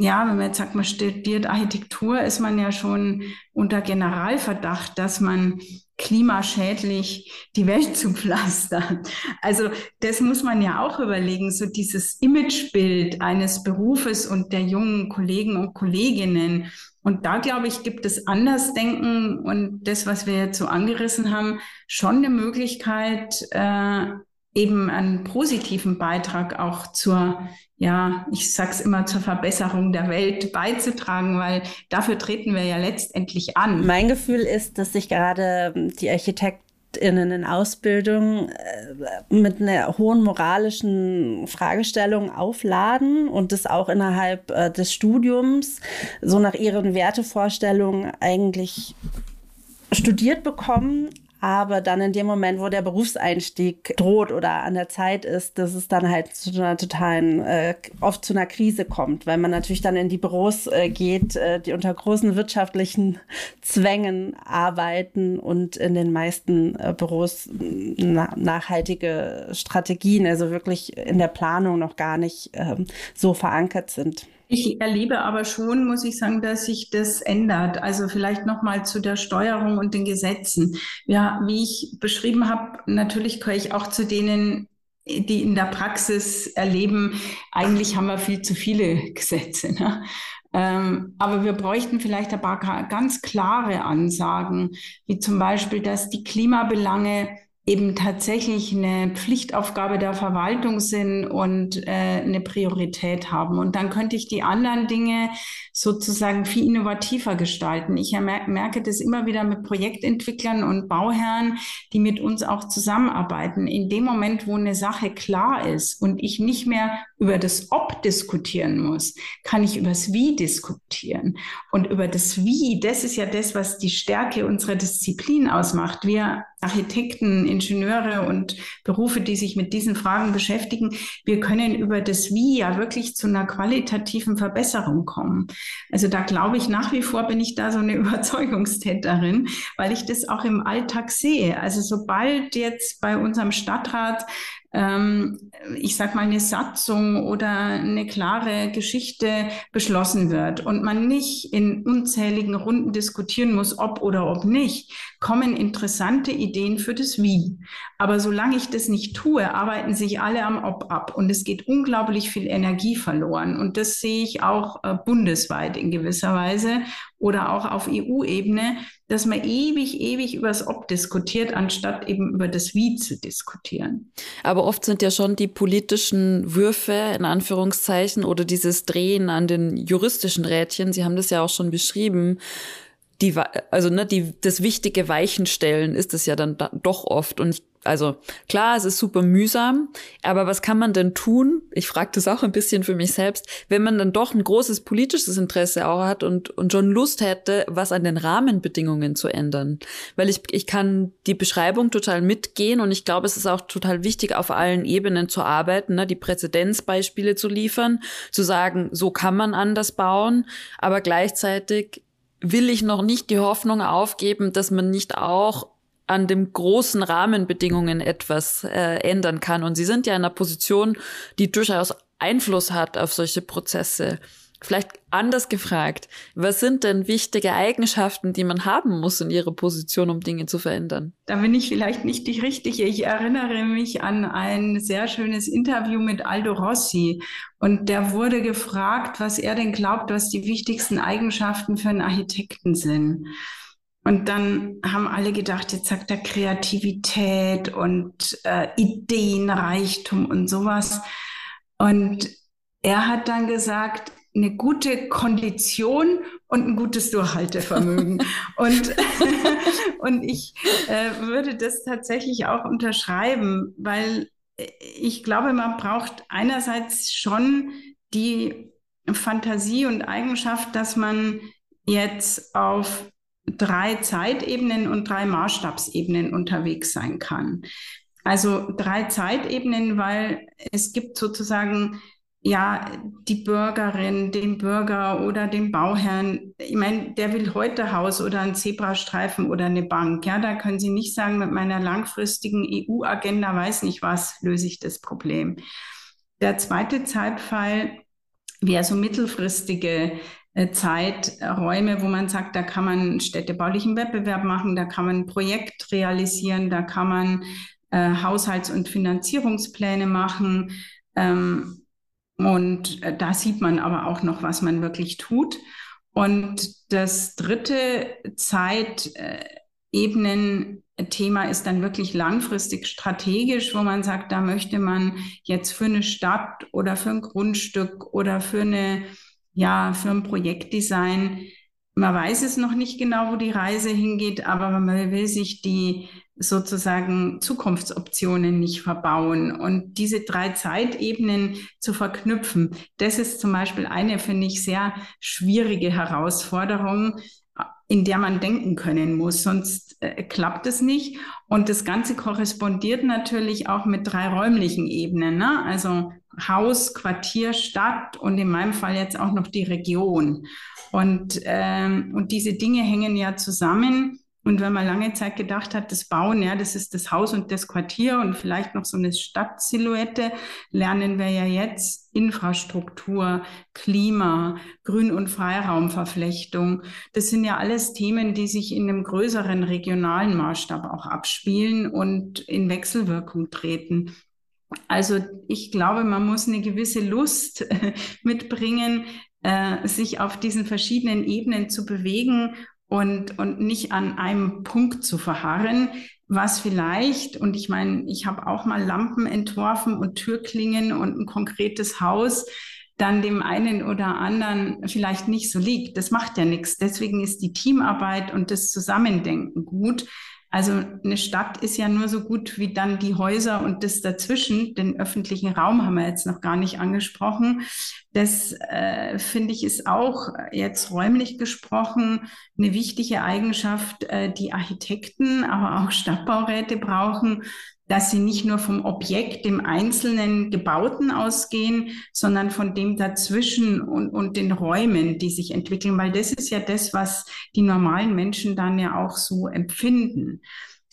Speaker 3: ja, wenn man jetzt sagt, man studiert Architektur, ist man ja schon unter Generalverdacht, dass man klimaschädlich die Welt zu pflastern. Also das muss man ja auch überlegen, so dieses Imagebild eines Berufes und der jungen Kollegen und Kolleginnen. Und da, glaube ich, gibt es Andersdenken und das, was wir jetzt so angerissen haben, schon eine Möglichkeit, äh, eben einen positiven Beitrag auch zur, ja, ich sag's immer, zur Verbesserung der Welt beizutragen, weil dafür treten wir ja letztendlich an.
Speaker 2: Mein Gefühl ist, dass sich gerade die Architektinnen in Ausbildung äh, mit einer hohen moralischen Fragestellung aufladen und das auch innerhalb äh, des Studiums so nach ihren Wertevorstellungen eigentlich studiert bekommen, aber dann in dem Moment, wo der Berufseinstieg droht oder an der Zeit ist, dass es dann halt zu einer totalen, äh, oft zu einer Krise kommt, weil man natürlich dann in die Büros äh, geht, äh, die unter großen wirtschaftlichen Zwängen arbeiten und in den meisten äh, Büros na nachhaltige Strategien, also wirklich in der Planung noch gar nicht ähm, so verankert sind.
Speaker 3: Ich erlebe aber schon, muss ich sagen, dass sich das ändert. Also vielleicht nochmal zu der Steuerung und den Gesetzen. Ja, wie ich beschrieben habe, natürlich gehöre ich auch zu denen, die in der Praxis erleben, eigentlich haben wir viel zu viele Gesetze. Ne? Ähm, aber wir bräuchten vielleicht ein paar ganz klare Ansagen, wie zum Beispiel, dass die Klimabelange eben tatsächlich eine Pflichtaufgabe der Verwaltung sind und äh, eine Priorität haben. Und dann könnte ich die anderen Dinge sozusagen viel innovativer gestalten. Ich merke das immer wieder mit Projektentwicklern und Bauherren, die mit uns auch zusammenarbeiten. In dem Moment, wo eine Sache klar ist und ich nicht mehr über das Ob diskutieren muss, kann ich über das Wie diskutieren. Und über das Wie, das ist ja das, was die Stärke unserer Disziplin ausmacht. Wir Architekten, Ingenieure und Berufe, die sich mit diesen Fragen beschäftigen, wir können über das Wie ja wirklich zu einer qualitativen Verbesserung kommen. Also da glaube ich nach wie vor bin ich da so eine Überzeugungstäterin, weil ich das auch im Alltag sehe. Also sobald jetzt bei unserem Stadtrat ähm, ich sag mal, eine Satzung oder eine klare Geschichte beschlossen wird und man nicht in unzähligen Runden diskutieren muss, ob oder ob nicht, kommen interessante Ideen für das Wie. Aber solange ich das nicht tue, arbeiten sich alle am Ob ab und es geht unglaublich viel Energie verloren. Und das sehe ich auch äh, bundesweit in gewisser Weise oder auch auf EU-Ebene, dass man ewig, ewig über das Ob diskutiert, anstatt eben über das Wie zu diskutieren.
Speaker 1: Aber oft sind ja schon die politischen Würfe in Anführungszeichen oder dieses Drehen an den juristischen Rädchen, Sie haben das ja auch schon beschrieben, die, also ne, die, das wichtige Weichenstellen ist es ja dann da, doch oft. Und ich, also klar, es ist super mühsam, aber was kann man denn tun? Ich frage das auch ein bisschen für mich selbst, wenn man dann doch ein großes politisches Interesse auch hat und, und schon Lust hätte, was an den Rahmenbedingungen zu ändern. Weil ich, ich kann die Beschreibung total mitgehen und ich glaube, es ist auch total wichtig, auf allen Ebenen zu arbeiten, ne, die Präzedenzbeispiele zu liefern, zu sagen, so kann man anders bauen, aber gleichzeitig will ich noch nicht die Hoffnung aufgeben, dass man nicht auch an dem großen Rahmenbedingungen etwas äh, ändern kann. Und Sie sind ja in einer Position, die durchaus Einfluss hat auf solche Prozesse. Vielleicht anders gefragt, was sind denn wichtige Eigenschaften, die man haben muss in ihrer Position, um Dinge zu verändern?
Speaker 3: Da bin ich vielleicht nicht die Richtige. Ich erinnere mich an ein sehr schönes Interview mit Aldo Rossi. Und der wurde gefragt, was er denn glaubt, was die wichtigsten Eigenschaften für einen Architekten sind. Und dann haben alle gedacht, jetzt sagt er Kreativität und äh, Ideenreichtum und sowas. Und er hat dann gesagt, eine gute Kondition und ein gutes Durchhaltevermögen. und, und ich äh, würde das tatsächlich auch unterschreiben, weil ich glaube, man braucht einerseits schon die Fantasie und Eigenschaft, dass man jetzt auf drei Zeitebenen und drei Maßstabsebenen unterwegs sein kann. Also drei Zeitebenen, weil es gibt sozusagen ja, die Bürgerin, den Bürger oder den Bauherrn, ich meine, der will heute Haus oder einen Zebrastreifen oder eine Bank. Ja, da können Sie nicht sagen, mit meiner langfristigen EU-Agenda weiß nicht was, löse ich das Problem. Der zweite Zeitfall wäre so mittelfristige Zeiträume, wo man sagt, da kann man städtebaulichen Wettbewerb machen, da kann man ein Projekt realisieren, da kann man äh, Haushalts- und Finanzierungspläne machen. Ähm, und äh, da sieht man aber auch noch, was man wirklich tut. Und das dritte Zeitebenen-Thema ist dann wirklich langfristig strategisch, wo man sagt, da möchte man jetzt für eine Stadt oder für ein Grundstück oder für eine, ja, für ein Projektdesign man weiß es noch nicht genau, wo die Reise hingeht, aber man will sich die sozusagen Zukunftsoptionen nicht verbauen. Und diese drei Zeitebenen zu verknüpfen, das ist zum Beispiel eine, finde ich, sehr schwierige Herausforderung, in der man denken können muss, sonst äh, klappt es nicht. Und das Ganze korrespondiert natürlich auch mit drei räumlichen Ebenen, ne? also Haus, Quartier, Stadt und in meinem Fall jetzt auch noch die Region. Und, ähm, und diese Dinge hängen ja zusammen. Und wenn man lange Zeit gedacht hat, das Bauen, ja, das ist das Haus und das Quartier und vielleicht noch so eine Stadtsilhouette, lernen wir ja jetzt Infrastruktur, Klima, Grün- und Freiraumverflechtung. Das sind ja alles Themen, die sich in einem größeren regionalen Maßstab auch abspielen und in Wechselwirkung treten. Also ich glaube, man muss eine gewisse Lust mitbringen, äh, sich auf diesen verschiedenen Ebenen zu bewegen und, und nicht an einem Punkt zu verharren, was vielleicht, und ich meine, ich habe auch mal Lampen entworfen und Türklingen und ein konkretes Haus, dann dem einen oder anderen vielleicht nicht so liegt. Das macht ja nichts. Deswegen ist die Teamarbeit und das Zusammendenken gut. Also eine Stadt ist ja nur so gut wie dann die Häuser und das dazwischen. Den öffentlichen Raum haben wir jetzt noch gar nicht angesprochen. Das äh, finde ich ist auch jetzt räumlich gesprochen eine wichtige Eigenschaft, äh, die Architekten, aber auch Stadtbauräte brauchen, dass sie nicht nur vom Objekt, dem einzelnen Gebauten ausgehen, sondern von dem dazwischen und, und den Räumen, die sich entwickeln, weil das ist ja das, was die normalen Menschen dann ja auch so empfinden.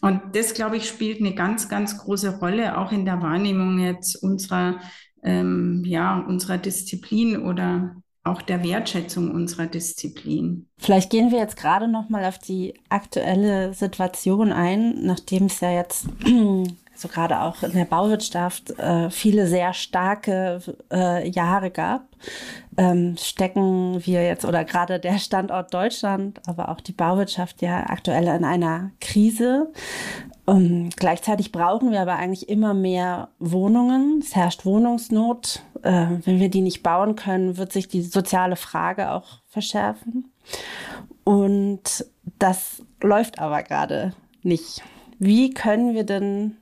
Speaker 3: Und das, glaube ich, spielt eine ganz, ganz große Rolle auch in der Wahrnehmung jetzt unserer, ähm, ja, unserer Disziplin oder auch der Wertschätzung unserer Disziplin.
Speaker 2: Vielleicht gehen wir jetzt gerade noch mal auf die aktuelle Situation ein, nachdem es ja jetzt so gerade auch in der Bauwirtschaft äh, viele sehr starke äh, Jahre gab, ähm, stecken wir jetzt oder gerade der Standort Deutschland, aber auch die Bauwirtschaft ja aktuell in einer Krise. Um, gleichzeitig brauchen wir aber eigentlich immer mehr Wohnungen. Es herrscht Wohnungsnot. Äh, wenn wir die nicht bauen können, wird sich die soziale Frage auch verschärfen. Und das läuft aber gerade nicht. Wie können wir denn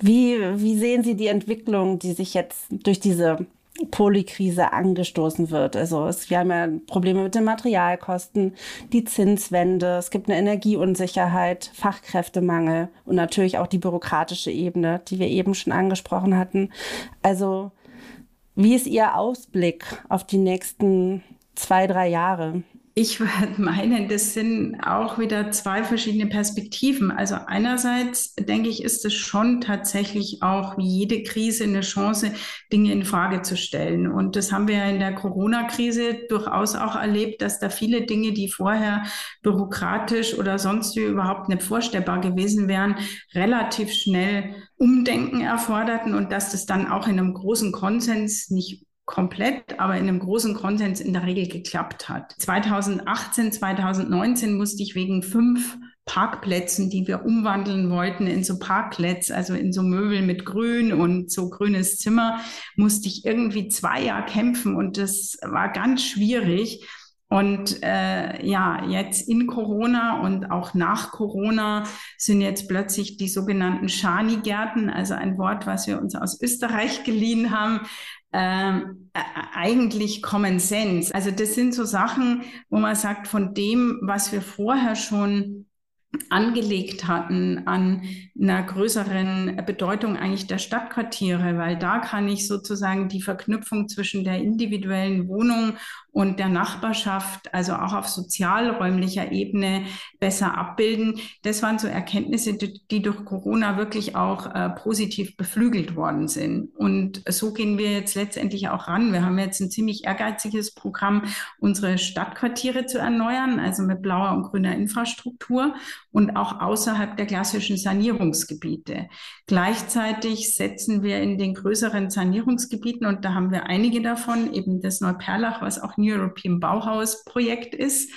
Speaker 2: wie, wie sehen Sie die Entwicklung, die sich jetzt durch diese Polykrise angestoßen wird. Also es, wir haben ja Probleme mit den Materialkosten, die Zinswende, es gibt eine Energieunsicherheit, Fachkräftemangel und natürlich auch die bürokratische Ebene, die wir eben schon angesprochen hatten. Also wie ist Ihr Ausblick auf die nächsten zwei, drei Jahre?
Speaker 3: Ich würde meinen, das sind auch wieder zwei verschiedene Perspektiven. Also einerseits denke ich, ist es schon tatsächlich auch wie jede Krise eine Chance, Dinge in Frage zu stellen. Und das haben wir ja in der Corona-Krise durchaus auch erlebt, dass da viele Dinge, die vorher bürokratisch oder sonst wie überhaupt nicht vorstellbar gewesen wären, relativ schnell Umdenken erforderten und dass das dann auch in einem großen Konsens nicht komplett, aber in einem großen Konsens in der Regel geklappt hat. 2018, 2019 musste ich wegen fünf Parkplätzen, die wir umwandeln wollten in so Parklets, also in so Möbel mit Grün und so grünes Zimmer, musste ich irgendwie zwei Jahre kämpfen und das war ganz schwierig. Und äh, ja, jetzt in Corona und auch nach Corona sind jetzt plötzlich die sogenannten Schani-Gärten, also ein Wort, was wir uns aus Österreich geliehen haben, ähm, eigentlich Common Sense. Also das sind so Sachen, wo man sagt, von dem, was wir vorher schon angelegt hatten an einer größeren Bedeutung eigentlich der Stadtquartiere, weil da kann ich sozusagen die Verknüpfung zwischen der individuellen Wohnung und der Nachbarschaft, also auch auf sozialräumlicher Ebene besser abbilden. Das waren so Erkenntnisse, die, durch Corona wirklich auch äh, positiv beflügelt worden sind. Und so gehen wir jetzt letztendlich auch ran. Wir haben jetzt ein ziemlich ehrgeiziges Programm, unsere Stadtquartiere zu erneuern, also mit blauer und grüner Infrastruktur und auch außerhalb der klassischen Sanierungsgebiete. Gleichzeitig setzen wir in den größeren Sanierungsgebieten, und da haben wir einige davon, eben das Neuperlach, was auch New European Bauhaus Projekt ist,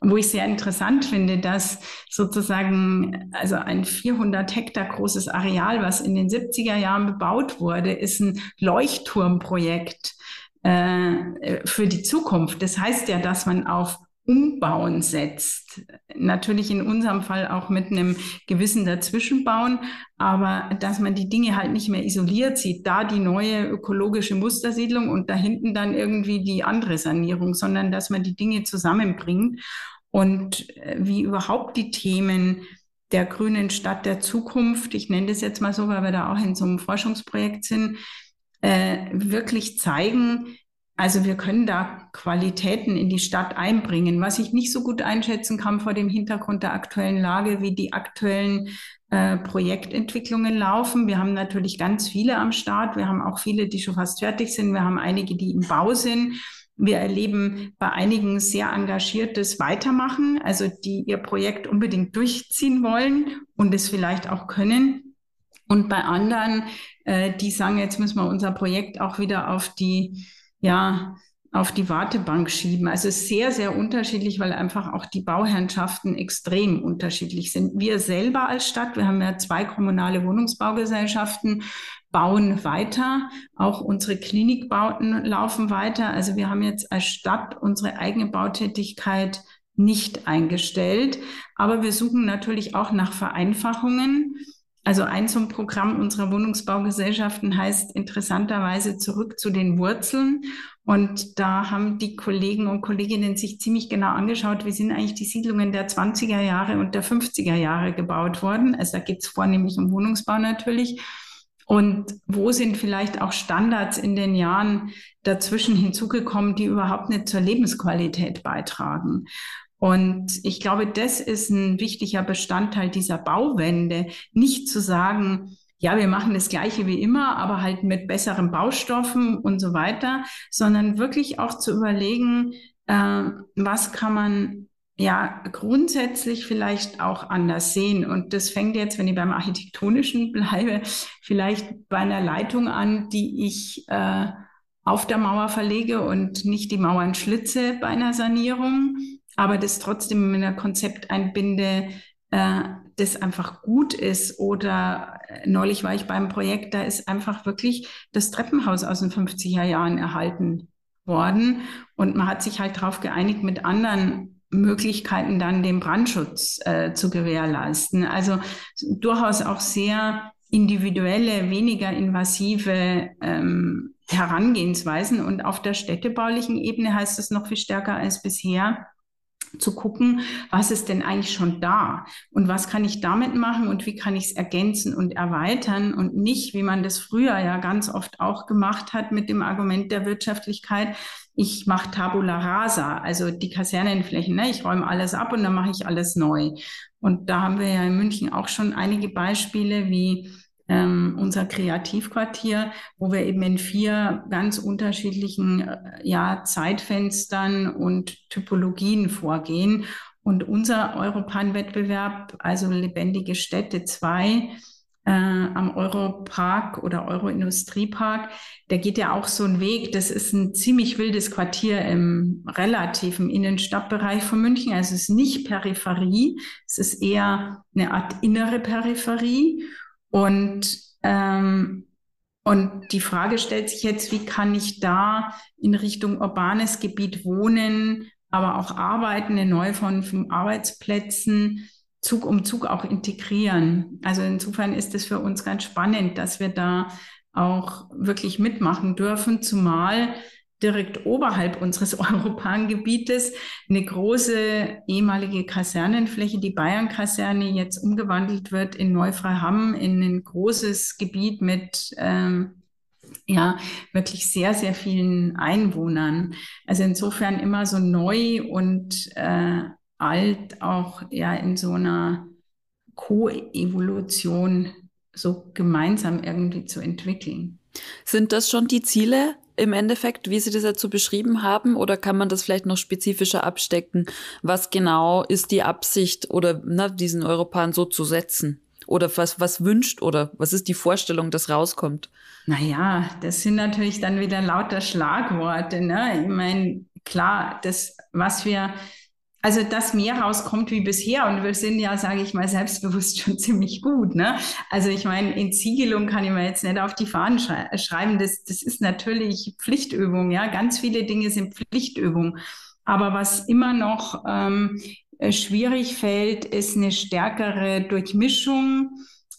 Speaker 3: wo ich sehr interessant finde, dass sozusagen also ein 400 Hektar großes Areal, was in den 70er Jahren bebaut wurde, ist ein Leuchtturmprojekt äh, für die Zukunft. Das heißt ja, dass man auf Umbauen setzt. Natürlich in unserem Fall auch mit einem gewissen Dazwischenbauen, aber dass man die Dinge halt nicht mehr isoliert sieht, da die neue ökologische Mustersiedlung und da hinten dann irgendwie die andere Sanierung, sondern dass man die Dinge zusammenbringt und äh, wie überhaupt die Themen der grünen Stadt der Zukunft, ich nenne das jetzt mal so, weil wir da auch in so einem Forschungsprojekt sind, äh, wirklich zeigen, also wir können da Qualitäten in die Stadt einbringen. Was ich nicht so gut einschätzen kann vor dem Hintergrund der aktuellen Lage, wie die aktuellen äh, Projektentwicklungen laufen. Wir haben natürlich ganz viele am Start. Wir haben auch viele, die schon fast fertig sind. Wir haben einige, die im Bau sind. Wir erleben bei einigen sehr engagiertes Weitermachen, also die ihr Projekt unbedingt durchziehen wollen und es vielleicht auch können. Und bei anderen, äh, die sagen, jetzt müssen wir unser Projekt auch wieder auf die ja, auf die Wartebank schieben. Also sehr, sehr unterschiedlich, weil einfach auch die Bauherrschaften extrem unterschiedlich sind. Wir selber als Stadt, wir haben ja zwei kommunale Wohnungsbaugesellschaften, bauen weiter. Auch unsere Klinikbauten laufen weiter. Also wir haben jetzt als Stadt unsere eigene Bautätigkeit nicht eingestellt. Aber wir suchen natürlich auch nach Vereinfachungen. Also ein zum Programm unserer Wohnungsbaugesellschaften heißt interessanterweise zurück zu den Wurzeln. Und da haben die Kollegen und Kolleginnen sich ziemlich genau angeschaut, wie sind eigentlich die Siedlungen der 20er Jahre und der 50er Jahre gebaut worden. Also da geht es vornehmlich um Wohnungsbau natürlich. Und wo sind vielleicht auch Standards in den Jahren dazwischen hinzugekommen, die überhaupt nicht zur Lebensqualität beitragen? Und ich glaube, das ist ein wichtiger Bestandteil dieser Bauwende, nicht zu sagen, ja, wir machen das Gleiche wie immer, aber halt mit besseren Baustoffen und so weiter, sondern wirklich auch zu überlegen, äh, was kann man ja grundsätzlich vielleicht auch anders sehen. Und das fängt jetzt, wenn ich beim Architektonischen bleibe, vielleicht bei einer Leitung an, die ich äh, auf der Mauer verlege und nicht die Mauern schlitze bei einer Sanierung aber das trotzdem in ein Konzept einbinde, äh, das einfach gut ist. Oder äh, neulich war ich beim Projekt, da ist einfach wirklich das Treppenhaus aus den 50er Jahren erhalten worden. Und man hat sich halt darauf geeinigt, mit anderen Möglichkeiten dann den Brandschutz äh, zu gewährleisten. Also durchaus auch sehr individuelle, weniger invasive ähm, Herangehensweisen. Und auf der städtebaulichen Ebene heißt es noch viel stärker als bisher, zu gucken, was ist denn eigentlich schon da und was kann ich damit machen und wie kann ich es ergänzen und erweitern und nicht, wie man das früher ja ganz oft auch gemacht hat mit dem Argument der Wirtschaftlichkeit, ich mache Tabula Rasa, also die Kasernenflächen. Ne? Ich räume alles ab und dann mache ich alles neu. Und da haben wir ja in München auch schon einige Beispiele wie ähm, unser Kreativquartier, wo wir eben in vier ganz unterschiedlichen äh, ja, Zeitfenstern und Typologien vorgehen. Und unser Europan-Wettbewerb, also Lebendige Städte 2, äh, am Europark oder Euroindustriepark, der geht ja auch so einen Weg. Das ist ein ziemlich wildes Quartier im relativen Innenstadtbereich von München. Also es ist nicht Peripherie, es ist eher eine Art innere Peripherie. Und, ähm, und die Frage stellt sich jetzt, wie kann ich da in Richtung urbanes Gebiet wohnen, aber auch arbeiten, eine neue Form von Arbeitsplätzen Zug um Zug auch integrieren. Also insofern ist es für uns ganz spannend, dass wir da auch wirklich mitmachen dürfen, zumal direkt oberhalb unseres Europan-Gebietes eine große ehemalige Kasernenfläche, die Bayern-Kaserne, jetzt umgewandelt wird in Neufreihamm, in ein großes Gebiet mit ähm, ja, wirklich sehr, sehr vielen Einwohnern. Also insofern immer so neu und äh, alt auch ja in so einer Co-Evolution so gemeinsam irgendwie zu entwickeln.
Speaker 1: Sind das schon die Ziele im Endeffekt, wie Sie das jetzt so beschrieben haben, oder kann man das vielleicht noch spezifischer abstecken? Was genau ist die Absicht oder na, diesen Europan so zu setzen? Oder was, was wünscht oder was ist die Vorstellung, das rauskommt?
Speaker 3: Naja, das sind natürlich dann wieder lauter Schlagworte. Ne? Ich meine, klar, das, was wir also dass mehr rauskommt wie bisher und wir sind ja, sage ich mal, selbstbewusst schon ziemlich gut. Ne? Also ich meine, Entsiegelung kann ich mir jetzt nicht auf die Fahnen schrei schreiben. Das, das ist natürlich Pflichtübung. Ja, ganz viele Dinge sind Pflichtübung. Aber was immer noch ähm, äh, schwierig fällt, ist eine stärkere Durchmischung.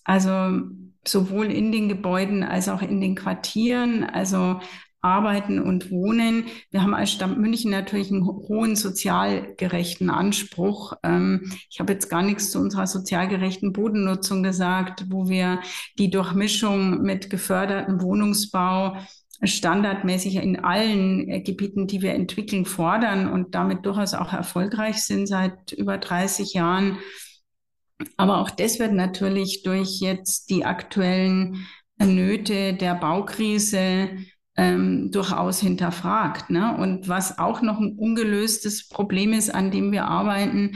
Speaker 3: Also sowohl in den Gebäuden als auch in den Quartieren. Also Arbeiten und Wohnen. Wir haben als Stadt München natürlich einen hohen sozialgerechten Anspruch. Ähm, ich habe jetzt gar nichts zu unserer sozialgerechten Bodennutzung gesagt, wo wir die Durchmischung mit gefördertem Wohnungsbau standardmäßig in allen äh, Gebieten, die wir entwickeln, fordern und damit durchaus auch erfolgreich sind seit über 30 Jahren. Aber auch das wird natürlich durch jetzt die aktuellen Nöte der Baukrise ähm, durchaus hinterfragt. Ne? Und was auch noch ein ungelöstes Problem ist, an dem wir arbeiten,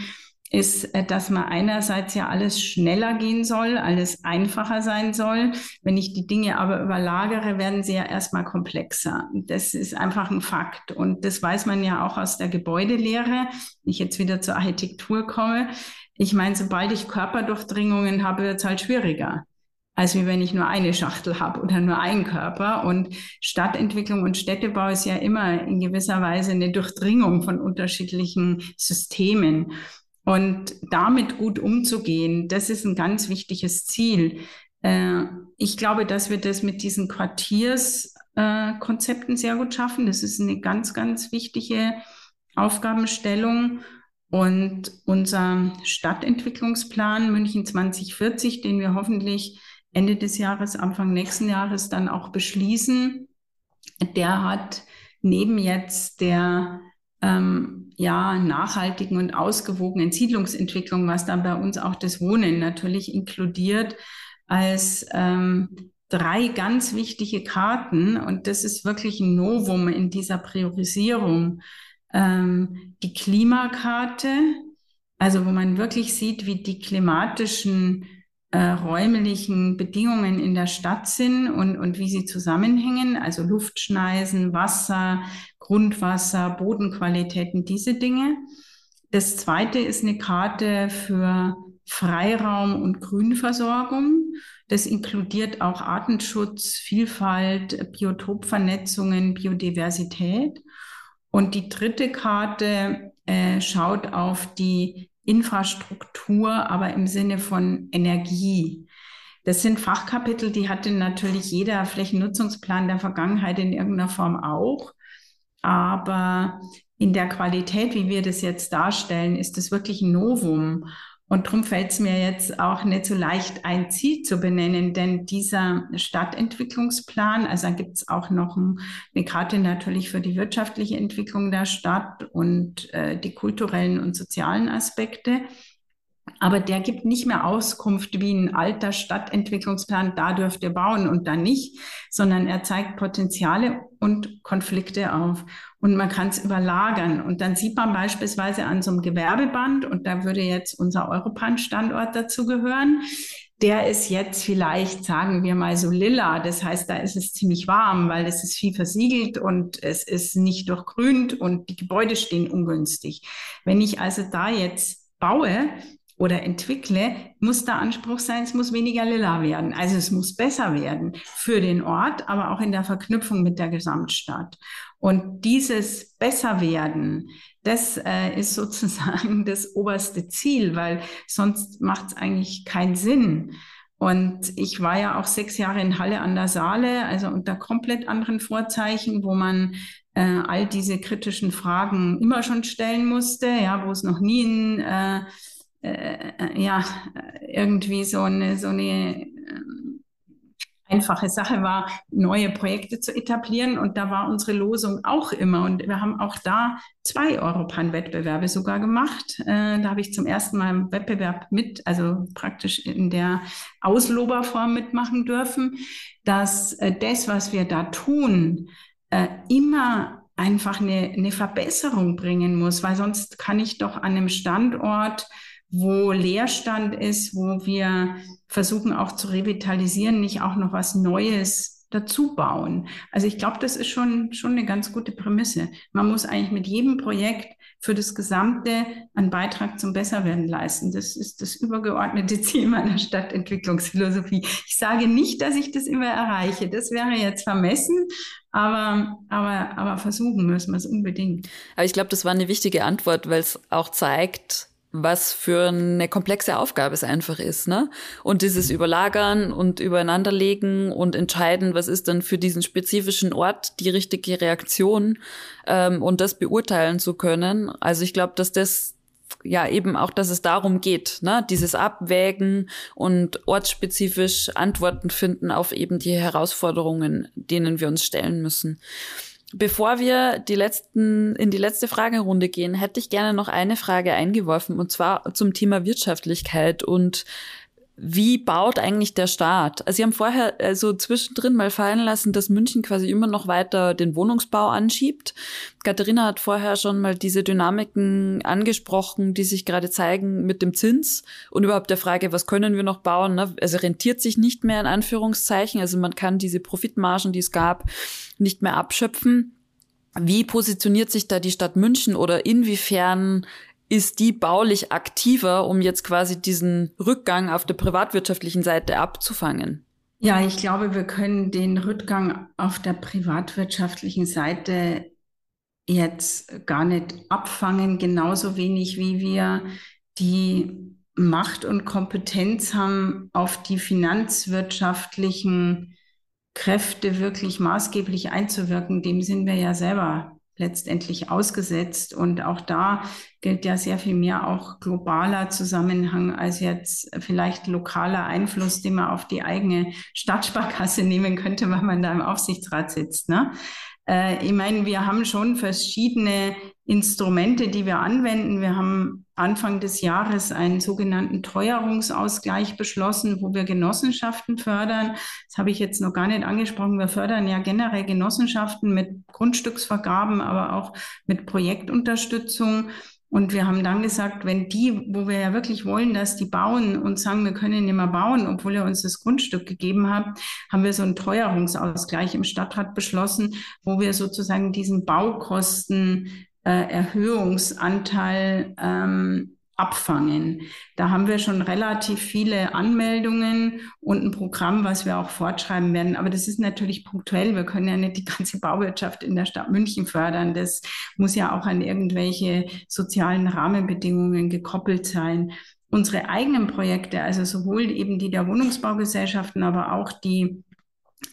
Speaker 3: ist, äh, dass man einerseits ja alles schneller gehen soll, alles einfacher sein soll. Wenn ich die Dinge aber überlagere, werden sie ja erstmal komplexer. Das ist einfach ein Fakt. Und das weiß man ja auch aus der Gebäudelehre. Wenn ich jetzt wieder zur Architektur komme. Ich meine, sobald ich Körperdurchdringungen habe, wird es halt schwieriger als wie wenn ich nur eine Schachtel habe oder nur einen Körper. Und Stadtentwicklung und Städtebau ist ja immer in gewisser Weise eine Durchdringung von unterschiedlichen Systemen. Und damit gut umzugehen, das ist ein ganz wichtiges Ziel. Äh, ich glaube, dass wir das mit diesen Quartierskonzepten sehr gut schaffen. Das ist eine ganz, ganz wichtige Aufgabenstellung. Und unser Stadtentwicklungsplan München 2040, den wir hoffentlich Ende des Jahres, Anfang nächsten Jahres dann auch beschließen. Der hat neben jetzt der ähm, ja, nachhaltigen und ausgewogenen Siedlungsentwicklung, was dann bei uns auch das Wohnen natürlich inkludiert, als ähm, drei ganz wichtige Karten. Und das ist wirklich ein Novum in dieser Priorisierung. Ähm, die Klimakarte, also wo man wirklich sieht, wie die klimatischen äh, räumlichen Bedingungen in der Stadt sind und, und wie sie zusammenhängen, also Luftschneisen, Wasser, Grundwasser, Bodenqualitäten, diese Dinge. Das zweite ist eine Karte für Freiraum und Grünversorgung. Das inkludiert auch Artenschutz, Vielfalt, Biotopvernetzungen, Biodiversität. Und die dritte Karte äh, schaut auf die Infrastruktur, aber im Sinne von Energie. Das sind Fachkapitel, die hatte natürlich jeder Flächennutzungsplan der Vergangenheit in irgendeiner Form auch. Aber in der Qualität, wie wir das jetzt darstellen, ist das wirklich ein Novum. Und darum fällt es mir jetzt auch nicht so leicht, ein Ziel zu benennen, denn dieser Stadtentwicklungsplan, also da gibt es auch noch ein, eine Karte natürlich für die wirtschaftliche Entwicklung der Stadt und äh, die kulturellen und sozialen Aspekte. Aber der gibt nicht mehr Auskunft wie ein alter Stadtentwicklungsplan, da dürft ihr bauen und da nicht, sondern er zeigt Potenziale und Konflikte auf. Und man kann es überlagern. Und dann sieht man beispielsweise an so einem Gewerbeband, und da würde jetzt unser Europan-Standort dazu gehören, der ist jetzt vielleicht, sagen wir mal, so lila. Das heißt, da ist es ziemlich warm, weil es ist viel versiegelt und es ist nicht durchgrünt und die Gebäude stehen ungünstig. Wenn ich also da jetzt baue, oder entwickle, muss der Anspruch sein, es muss weniger lila werden. Also es muss besser werden für den Ort, aber auch in der Verknüpfung mit der Gesamtstadt. Und dieses Besserwerden, das äh, ist sozusagen das oberste Ziel, weil sonst macht es eigentlich keinen Sinn. Und ich war ja auch sechs Jahre in Halle an der Saale, also unter komplett anderen Vorzeichen, wo man äh, all diese kritischen Fragen immer schon stellen musste, ja, wo es noch nie ein äh, äh, äh, ja, irgendwie so eine, so eine äh, einfache Sache war, neue Projekte zu etablieren. Und da war unsere Losung auch immer. Und wir haben auch da zwei Europan-Wettbewerbe sogar gemacht. Äh, da habe ich zum ersten Mal im Wettbewerb mit, also praktisch in der Ausloberform mitmachen dürfen, dass äh, das, was wir da tun, äh, immer einfach eine, eine Verbesserung bringen muss, weil sonst kann ich doch an einem Standort wo Leerstand ist, wo wir versuchen auch zu revitalisieren, nicht auch noch was Neues dazu bauen. Also ich glaube, das ist schon, schon eine ganz gute Prämisse. Man muss eigentlich mit jedem Projekt für das Gesamte einen Beitrag zum Besserwerden leisten. Das ist das übergeordnete Ziel meiner Stadtentwicklungsphilosophie. Ich sage nicht, dass ich das immer erreiche. Das wäre jetzt vermessen. Aber, aber, aber versuchen müssen wir es unbedingt.
Speaker 1: Aber ich glaube, das war eine wichtige Antwort, weil es auch zeigt, was für eine komplexe Aufgabe es einfach ist, ne? Und dieses Überlagern und Übereinanderlegen und entscheiden, was ist dann für diesen spezifischen Ort die richtige Reaktion ähm, und das beurteilen zu können. Also ich glaube, dass das ja eben auch, dass es darum geht, ne? dieses Abwägen und ortsspezifisch Antworten finden auf eben die Herausforderungen, denen wir uns stellen müssen. Bevor wir die letzten, in die letzte Fragerunde gehen, hätte ich gerne noch eine Frage eingeworfen, und zwar zum Thema Wirtschaftlichkeit und wie baut eigentlich der Staat? Also Sie haben vorher also zwischendrin mal fallen lassen, dass München quasi immer noch weiter den Wohnungsbau anschiebt. Katharina hat vorher schon mal diese Dynamiken angesprochen, die sich gerade zeigen mit dem Zins und überhaupt der Frage, was können wir noch bauen? Ne? Also rentiert sich nicht mehr in Anführungszeichen. Also man kann diese Profitmargen, die es gab, nicht mehr abschöpfen. Wie positioniert sich da die Stadt München oder inwiefern ist die baulich aktiver, um jetzt quasi diesen Rückgang auf der privatwirtschaftlichen Seite abzufangen?
Speaker 3: Ja, ich glaube, wir können den Rückgang auf der privatwirtschaftlichen Seite jetzt gar nicht abfangen, genauso wenig wie wir die Macht und Kompetenz haben, auf die finanzwirtschaftlichen Kräfte wirklich maßgeblich einzuwirken. Dem sind wir ja selber letztendlich ausgesetzt. Und auch da gilt ja sehr viel mehr auch globaler Zusammenhang als jetzt vielleicht lokaler Einfluss, den man auf die eigene Stadtsparkasse nehmen könnte, weil man da im Aufsichtsrat sitzt. Ne? Äh, ich meine, wir haben schon verschiedene Instrumente, die wir anwenden. Wir haben Anfang des Jahres einen sogenannten Teuerungsausgleich beschlossen, wo wir Genossenschaften fördern. Das habe ich jetzt noch gar nicht angesprochen. Wir fördern ja generell Genossenschaften mit Grundstücksvergaben, aber auch mit Projektunterstützung. Und wir haben dann gesagt, wenn die, wo wir ja wirklich wollen, dass die bauen und sagen, wir können nicht mehr bauen, obwohl ihr uns das Grundstück gegeben habt, haben wir so einen Teuerungsausgleich im Stadtrat beschlossen, wo wir sozusagen diesen Baukosten Erhöhungsanteil ähm, abfangen. Da haben wir schon relativ viele Anmeldungen und ein Programm, was wir auch fortschreiben werden. Aber das ist natürlich punktuell. Wir können ja nicht die ganze Bauwirtschaft in der Stadt München fördern. Das muss ja auch an irgendwelche sozialen Rahmenbedingungen gekoppelt sein. Unsere eigenen Projekte, also sowohl eben die der Wohnungsbaugesellschaften, aber auch die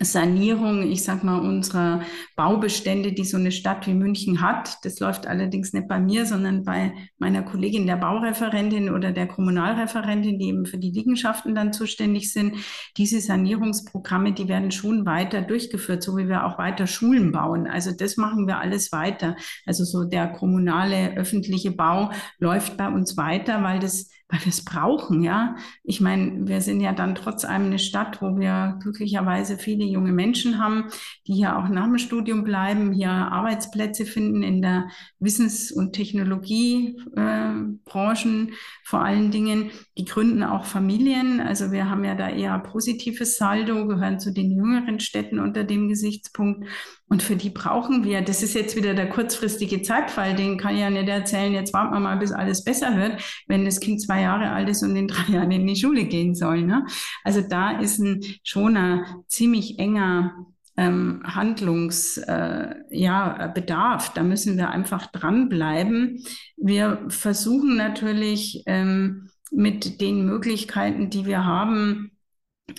Speaker 3: Sanierung, ich sag mal, unserer Baubestände, die so eine Stadt wie München hat. Das läuft allerdings nicht bei mir, sondern bei meiner Kollegin, der Baureferentin oder der Kommunalreferentin, die eben für die Liegenschaften dann zuständig sind. Diese Sanierungsprogramme, die werden schon weiter durchgeführt, so wie wir auch weiter Schulen bauen. Also das machen wir alles weiter. Also so der kommunale öffentliche Bau läuft bei uns weiter, weil das weil wir es brauchen, ja. Ich meine, wir sind ja dann trotz allem eine Stadt, wo wir glücklicherweise viele junge Menschen haben, die hier auch nach dem Studium bleiben, hier Arbeitsplätze finden in der Wissens- und Technologiebranchen äh, vor allen Dingen. Die gründen auch Familien. Also wir haben ja da eher positives Saldo, gehören zu den jüngeren Städten unter dem Gesichtspunkt. Und für die brauchen wir, das ist jetzt wieder der kurzfristige Zeitfall, den kann ich ja nicht erzählen, jetzt warten wir mal, bis alles besser wird, wenn das Kind zwei Jahre alt ist und in drei Jahren in die Schule gehen soll. Ne? Also da ist ein, schon ein ziemlich enger ähm, Handlungsbedarf. Äh, ja, Bedarf. Da müssen wir einfach dranbleiben. Wir versuchen natürlich ähm, mit den Möglichkeiten, die wir haben,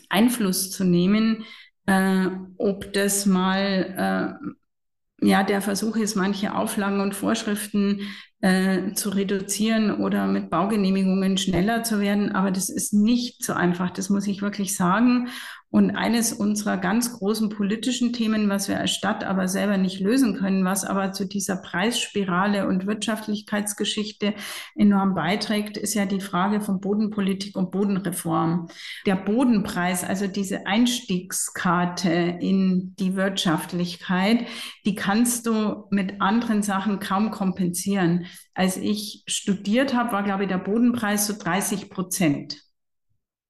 Speaker 3: Einfluss zu nehmen äh, ob das mal äh, ja der Versuch ist, manche Auflagen und Vorschriften äh, zu reduzieren oder mit Baugenehmigungen schneller zu werden. Aber das ist nicht so einfach, das muss ich wirklich sagen. Und eines unserer ganz großen politischen Themen, was wir als Stadt aber selber nicht lösen können, was aber zu dieser Preisspirale und Wirtschaftlichkeitsgeschichte enorm beiträgt, ist ja die Frage von Bodenpolitik und Bodenreform. Der Bodenpreis, also diese Einstiegskarte in die Wirtschaftlichkeit, die kannst du mit anderen Sachen kaum kompensieren. Als ich studiert habe, war, glaube ich, der Bodenpreis so 30 Prozent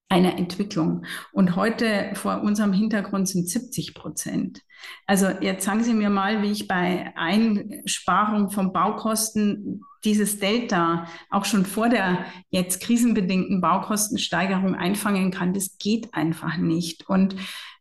Speaker 3: einer Entwicklung. Und heute vor unserem Hintergrund sind 70 Prozent. Also jetzt sagen Sie mir mal, wie ich bei Einsparung von Baukosten dieses Delta auch schon vor der jetzt krisenbedingten Baukostensteigerung einfangen kann. Das geht einfach nicht. Und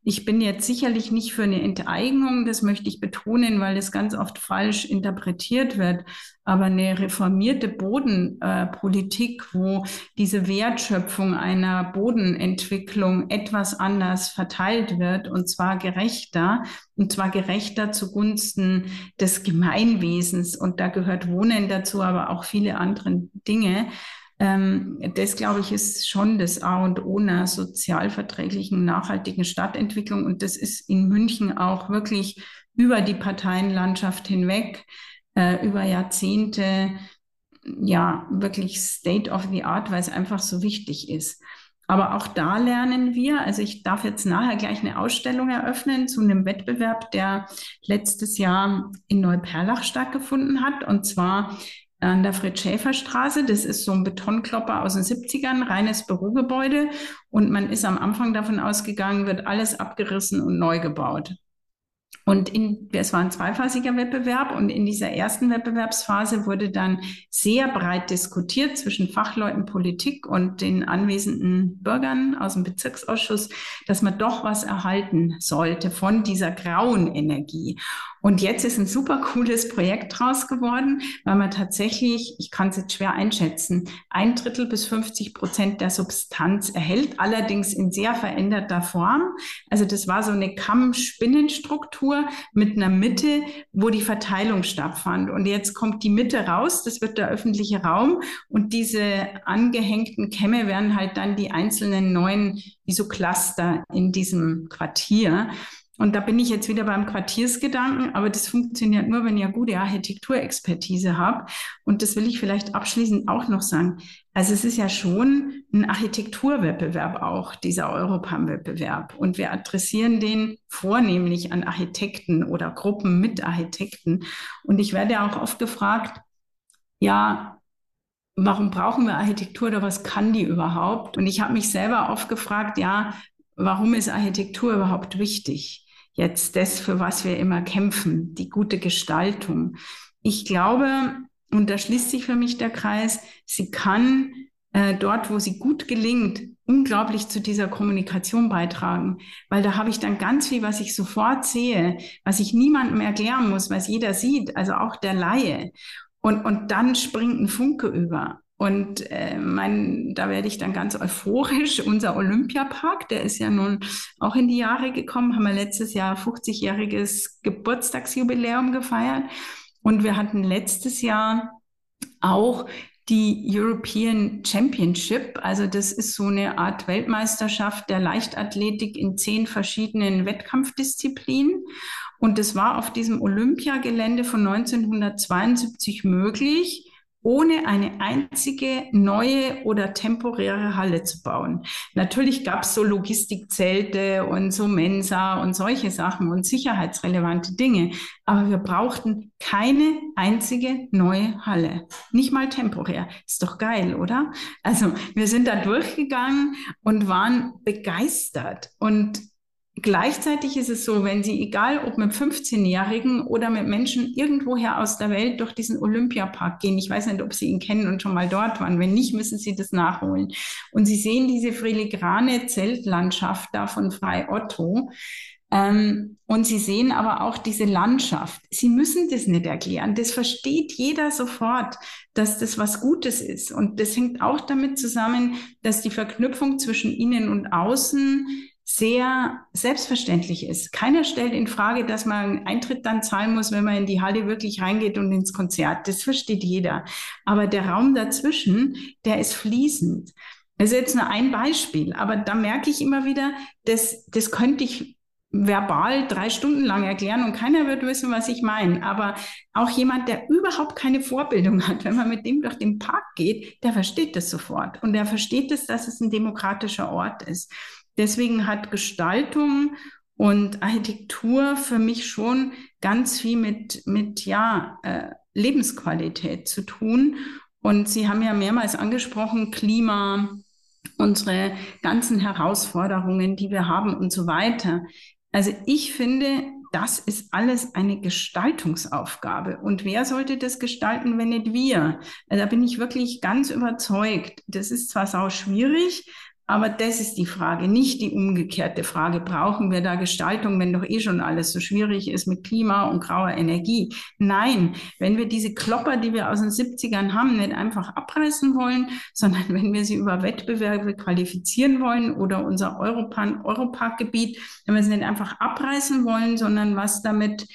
Speaker 3: ich bin jetzt sicherlich nicht für eine Enteignung, das möchte ich betonen, weil das ganz oft falsch interpretiert wird. Aber eine reformierte Bodenpolitik, äh, wo diese Wertschöpfung einer Bodenentwicklung etwas anders verteilt wird und zwar gerechter, und zwar gerechter zugunsten des Gemeinwesens. Und da gehört Wohnen dazu, aber auch viele andere Dinge. Ähm, das, glaube ich, ist schon das A und O einer sozialverträglichen, nachhaltigen Stadtentwicklung. Und das ist in München auch wirklich über die Parteienlandschaft hinweg, äh, über Jahrzehnte, ja, wirklich State of the Art, weil es einfach so wichtig ist. Aber auch da lernen wir, also ich darf jetzt nachher gleich eine Ausstellung eröffnen zu einem Wettbewerb, der letztes Jahr in Neuperlach stattgefunden hat. Und zwar an der Fritz-Schäfer-Straße. Das ist so ein Betonklopper aus den 70ern, reines Bürogebäude. Und man ist am Anfang davon ausgegangen, wird alles abgerissen und neu gebaut. Und in, es war ein zweiphasiger Wettbewerb und in dieser ersten Wettbewerbsphase wurde dann sehr breit diskutiert zwischen Fachleuten, Politik und den anwesenden Bürgern aus dem Bezirksausschuss, dass man doch was erhalten sollte von dieser grauen Energie. Und jetzt ist ein super cooles Projekt draus geworden, weil man tatsächlich, ich kann es jetzt schwer einschätzen, ein Drittel bis 50 Prozent der Substanz erhält, allerdings in sehr veränderter Form. Also das war so eine Kamm-Spinnenstruktur mit einer Mitte, wo die Verteilung stattfand. Und jetzt kommt die Mitte raus, das wird der öffentliche Raum und diese angehängten Kämme werden halt dann die einzelnen neuen, wie so Cluster in diesem Quartier. Und da bin ich jetzt wieder beim Quartiersgedanken, aber das funktioniert nur, wenn ihr gute Architekturexpertise habt. Und das will ich vielleicht abschließend auch noch sagen. Also es ist ja schon ein Architekturwettbewerb auch, dieser Europam-Wettbewerb. Und wir adressieren den vornehmlich an Architekten oder Gruppen mit Architekten. Und ich werde auch oft gefragt, ja, warum brauchen wir Architektur oder was kann die überhaupt? Und ich habe mich selber oft gefragt, ja, warum ist Architektur überhaupt wichtig? Jetzt das, für was wir immer kämpfen, die gute Gestaltung. Ich glaube, und da schließt sich für mich der Kreis, sie kann äh, dort, wo sie gut gelingt, unglaublich zu dieser Kommunikation beitragen, weil da habe ich dann ganz viel, was ich sofort sehe, was ich niemandem erklären muss, was jeder sieht, also auch der Laie. Und, und dann springt ein Funke über. Und äh, mein, da werde ich dann ganz euphorisch. Unser Olympiapark, der ist ja nun auch in die Jahre gekommen, haben wir letztes Jahr 50-jähriges Geburtstagsjubiläum gefeiert. Und wir hatten letztes Jahr auch die European Championship. Also das ist so eine Art Weltmeisterschaft der Leichtathletik in zehn verschiedenen Wettkampfdisziplinen. Und das war auf diesem Olympiagelände von 1972 möglich ohne eine einzige neue oder temporäre Halle zu bauen. Natürlich gab es so Logistikzelte und so Mensa und solche Sachen und sicherheitsrelevante Dinge, aber wir brauchten keine einzige neue Halle, nicht mal temporär. Ist doch geil, oder? Also wir sind da durchgegangen und waren begeistert und Gleichzeitig ist es so, wenn Sie, egal ob mit 15-Jährigen oder mit Menschen irgendwoher aus der Welt durch diesen Olympiapark gehen, ich weiß nicht, ob Sie ihn kennen und schon mal dort waren, wenn nicht, müssen Sie das nachholen. Und Sie sehen diese filigrane Zeltlandschaft da von Frei Otto. Ähm, und Sie sehen aber auch diese Landschaft. Sie müssen das nicht erklären. Das versteht jeder sofort, dass das was Gutes ist. Und das hängt auch damit zusammen, dass die Verknüpfung zwischen Innen und Außen sehr selbstverständlich ist. Keiner stellt in Frage, dass man Eintritt dann zahlen muss, wenn man in die Halle wirklich reingeht und ins Konzert. Das versteht jeder. Aber der Raum dazwischen, der ist fließend. Das ist jetzt nur ein Beispiel, aber da merke ich immer wieder, dass, das könnte ich verbal drei Stunden lang erklären und keiner wird wissen, was ich meine. Aber auch jemand, der überhaupt keine Vorbildung hat, wenn man mit dem durch den Park geht, der versteht das sofort. Und der versteht es, dass es ein demokratischer Ort ist. Deswegen hat Gestaltung und Architektur für mich schon ganz viel mit, mit ja, äh, Lebensqualität zu tun. Und Sie haben ja mehrmals angesprochen, Klima, unsere ganzen Herausforderungen, die wir haben und so weiter. Also ich finde, das ist alles eine Gestaltungsaufgabe. Und wer sollte das gestalten, wenn nicht wir? Also da bin ich wirklich ganz überzeugt. Das ist zwar sau schwierig, aber das ist die Frage, nicht die umgekehrte Frage. Brauchen wir da Gestaltung, wenn doch eh schon alles so schwierig ist mit Klima und grauer Energie? Nein, wenn wir diese Klopper, die wir aus den 70ern haben, nicht einfach abreißen wollen, sondern wenn wir sie über Wettbewerbe qualifizieren wollen oder unser Europarkgebiet, wenn wir es nicht einfach abreißen wollen, sondern was damit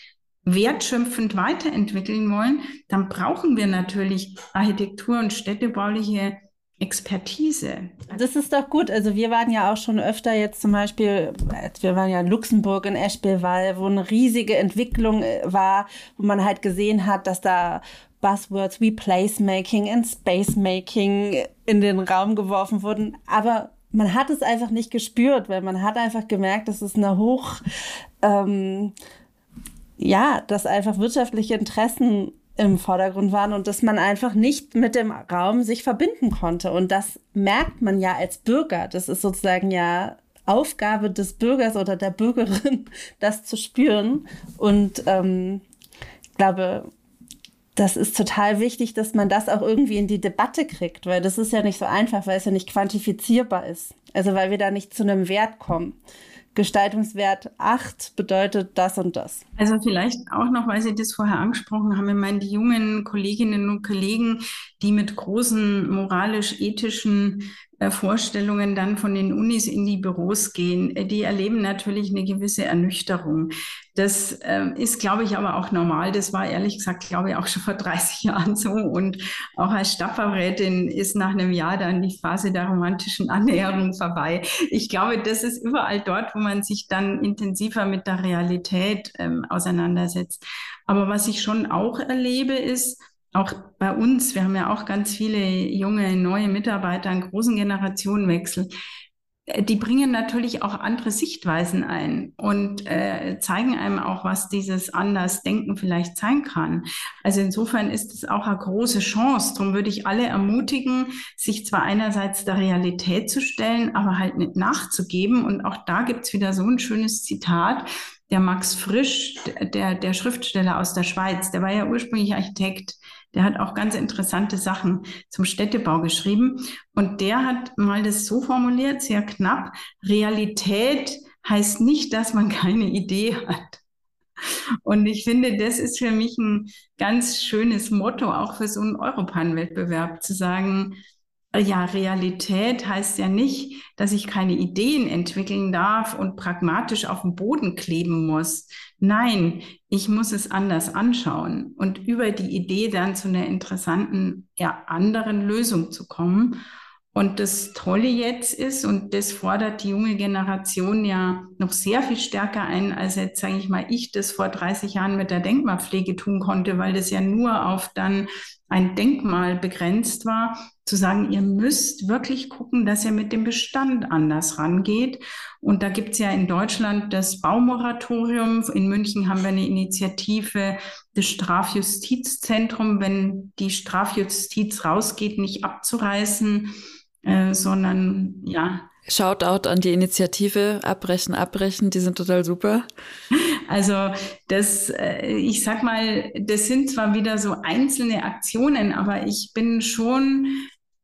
Speaker 3: wertschöpfend weiterentwickeln wollen, dann brauchen wir natürlich Architektur und städtebauliche Expertise.
Speaker 2: Das ist doch gut. Also wir waren ja auch schon öfter jetzt zum Beispiel, wir waren ja in Luxemburg in Eschbewall, wo eine riesige Entwicklung äh, war, wo man halt gesehen hat, dass da Buzzwords wie Placemaking und Spacemaking in den Raum geworfen wurden. Aber man hat es einfach nicht gespürt, weil man hat einfach gemerkt, dass es eine hoch, ähm, ja, dass einfach wirtschaftliche Interessen im Vordergrund waren und dass man einfach nicht mit dem Raum sich verbinden konnte. Und das merkt man ja als Bürger. Das ist sozusagen ja Aufgabe des Bürgers oder der Bürgerin, das zu spüren. Und ähm, glaube, das ist total wichtig, dass man das auch irgendwie in die Debatte kriegt, weil das ist ja nicht so einfach, weil es ja nicht quantifizierbar ist. Also weil wir da nicht zu einem Wert kommen. Gestaltungswert 8 bedeutet das und das.
Speaker 3: Also vielleicht auch noch, weil Sie das vorher angesprochen haben, ich meine, die jungen Kolleginnen und Kollegen, die mit großen moralisch-ethischen Vorstellungen dann von den Unis in die Büros gehen, äh, die erleben natürlich eine gewisse Ernüchterung. Das äh, ist, glaube ich, aber auch normal. Das war ehrlich gesagt, glaube ich, auch schon vor 30 Jahren so. Und auch als Stadtbaurätin ist nach einem Jahr dann die Phase der romantischen Annäherung vorbei. Ich glaube, das ist überall dort, wo man sich dann intensiver mit der Realität ähm, auseinandersetzt. Aber was ich schon auch erlebe, ist, auch bei uns, wir haben ja auch ganz viele junge, neue Mitarbeiter, einen großen Generationenwechsel. Äh, die bringen natürlich auch andere Sichtweisen ein und äh, zeigen einem auch, was dieses Andersdenken vielleicht sein kann. Also insofern ist es auch eine große Chance. Darum würde ich alle ermutigen, sich zwar einerseits der Realität zu stellen, aber halt nicht nachzugeben. Und auch da gibt's wieder so ein schönes Zitat. Der Max Frisch, der, der Schriftsteller aus der Schweiz, der war ja ursprünglich Architekt der hat auch ganz interessante Sachen zum Städtebau geschrieben. Und der hat mal das so formuliert, sehr knapp, Realität heißt nicht, dass man keine Idee hat. Und ich finde, das ist für mich ein ganz schönes Motto, auch für so einen Europan-Wettbewerb, zu sagen, ja, Realität heißt ja nicht, dass ich keine Ideen entwickeln darf und pragmatisch auf dem Boden kleben muss. Nein, ich muss es anders anschauen und über die Idee dann zu einer interessanten, ja, anderen Lösung zu kommen. Und das Tolle jetzt ist, und das fordert die junge Generation ja noch sehr viel stärker ein, als jetzt, sage ich mal, ich das vor 30 Jahren mit der Denkmalpflege tun konnte, weil das ja nur auf dann ein Denkmal begrenzt war, zu sagen, ihr müsst wirklich gucken, dass ihr mit dem Bestand anders rangeht. Und da gibt's ja in Deutschland das Baumoratorium. In München haben wir eine Initiative, das Strafjustizzentrum, wenn die Strafjustiz rausgeht, nicht abzureißen, äh, sondern ja,
Speaker 1: Shoutout an die Initiative Abbrechen, Abbrechen, die sind total super.
Speaker 3: Also das, äh, ich sag mal, das sind zwar wieder so einzelne Aktionen, aber ich bin schon,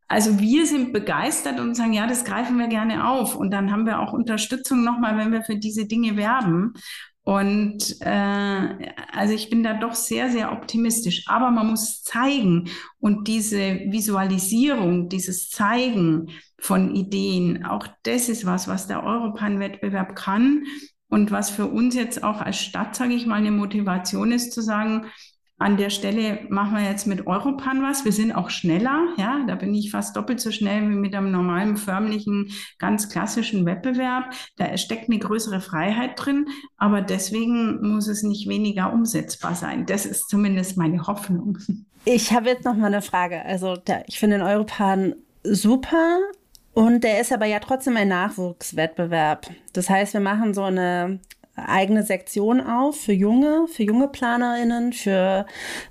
Speaker 3: also wir sind begeistert und sagen, ja, das greifen wir gerne auf. Und dann haben wir auch Unterstützung nochmal, wenn wir für diese Dinge werben. Und äh, also ich bin da doch sehr, sehr optimistisch. Aber man muss zeigen und diese Visualisierung, dieses Zeigen von Ideen, auch das ist was, was der Europan-Wettbewerb kann und was für uns jetzt auch als Stadt, sage ich mal, eine Motivation ist zu sagen, an der Stelle machen wir jetzt mit Europan was. Wir sind auch schneller, ja, da bin ich fast doppelt so schnell wie mit einem normalen, förmlichen, ganz klassischen Wettbewerb. Da steckt eine größere Freiheit drin, aber deswegen muss es nicht weniger umsetzbar sein. Das ist zumindest meine Hoffnung.
Speaker 2: Ich habe jetzt noch mal eine Frage. Also der, ich finde den Europan super und der ist aber ja trotzdem ein Nachwuchswettbewerb. Das heißt, wir machen so eine eigene Sektion auf für junge, für junge PlanerInnen, für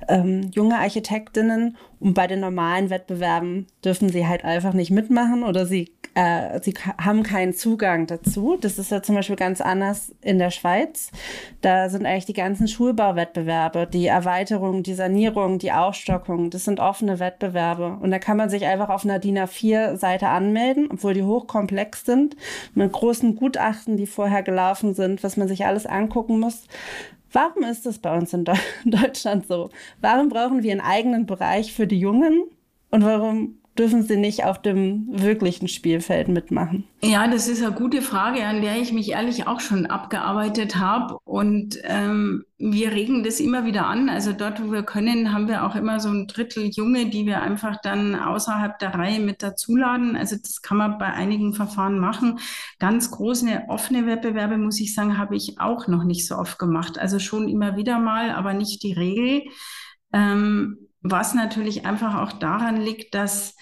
Speaker 2: ähm, junge Architektinnen. Und bei den normalen Wettbewerben dürfen sie halt einfach nicht mitmachen oder sie äh, sie haben keinen Zugang dazu. Das ist ja zum Beispiel ganz anders in der Schweiz. Da sind eigentlich die ganzen Schulbauwettbewerbe, die Erweiterung, die Sanierung, die Aufstockung, das sind offene Wettbewerbe. Und da kann man sich einfach auf einer DIN A4-Seite anmelden, obwohl die hochkomplex sind, mit großen Gutachten, die vorher gelaufen sind, was man sich alles angucken muss. Warum ist das bei uns in Deutschland so? Warum brauchen wir einen eigenen Bereich für die Jungen? Und warum dürfen sie nicht auf dem wirklichen Spielfeld mitmachen?
Speaker 3: Ja, das ist eine gute Frage, an der ich mich ehrlich auch schon abgearbeitet habe. Und ähm, wir regen das immer wieder an. Also dort, wo wir können, haben wir auch immer so ein Drittel Junge, die wir einfach dann außerhalb der Reihe mit dazuladen. Also das kann man bei einigen Verfahren machen. Ganz große offene Wettbewerbe, muss ich sagen, habe ich auch noch nicht so oft gemacht. Also schon immer wieder mal, aber nicht die Regel. Ähm, was natürlich einfach auch daran liegt, dass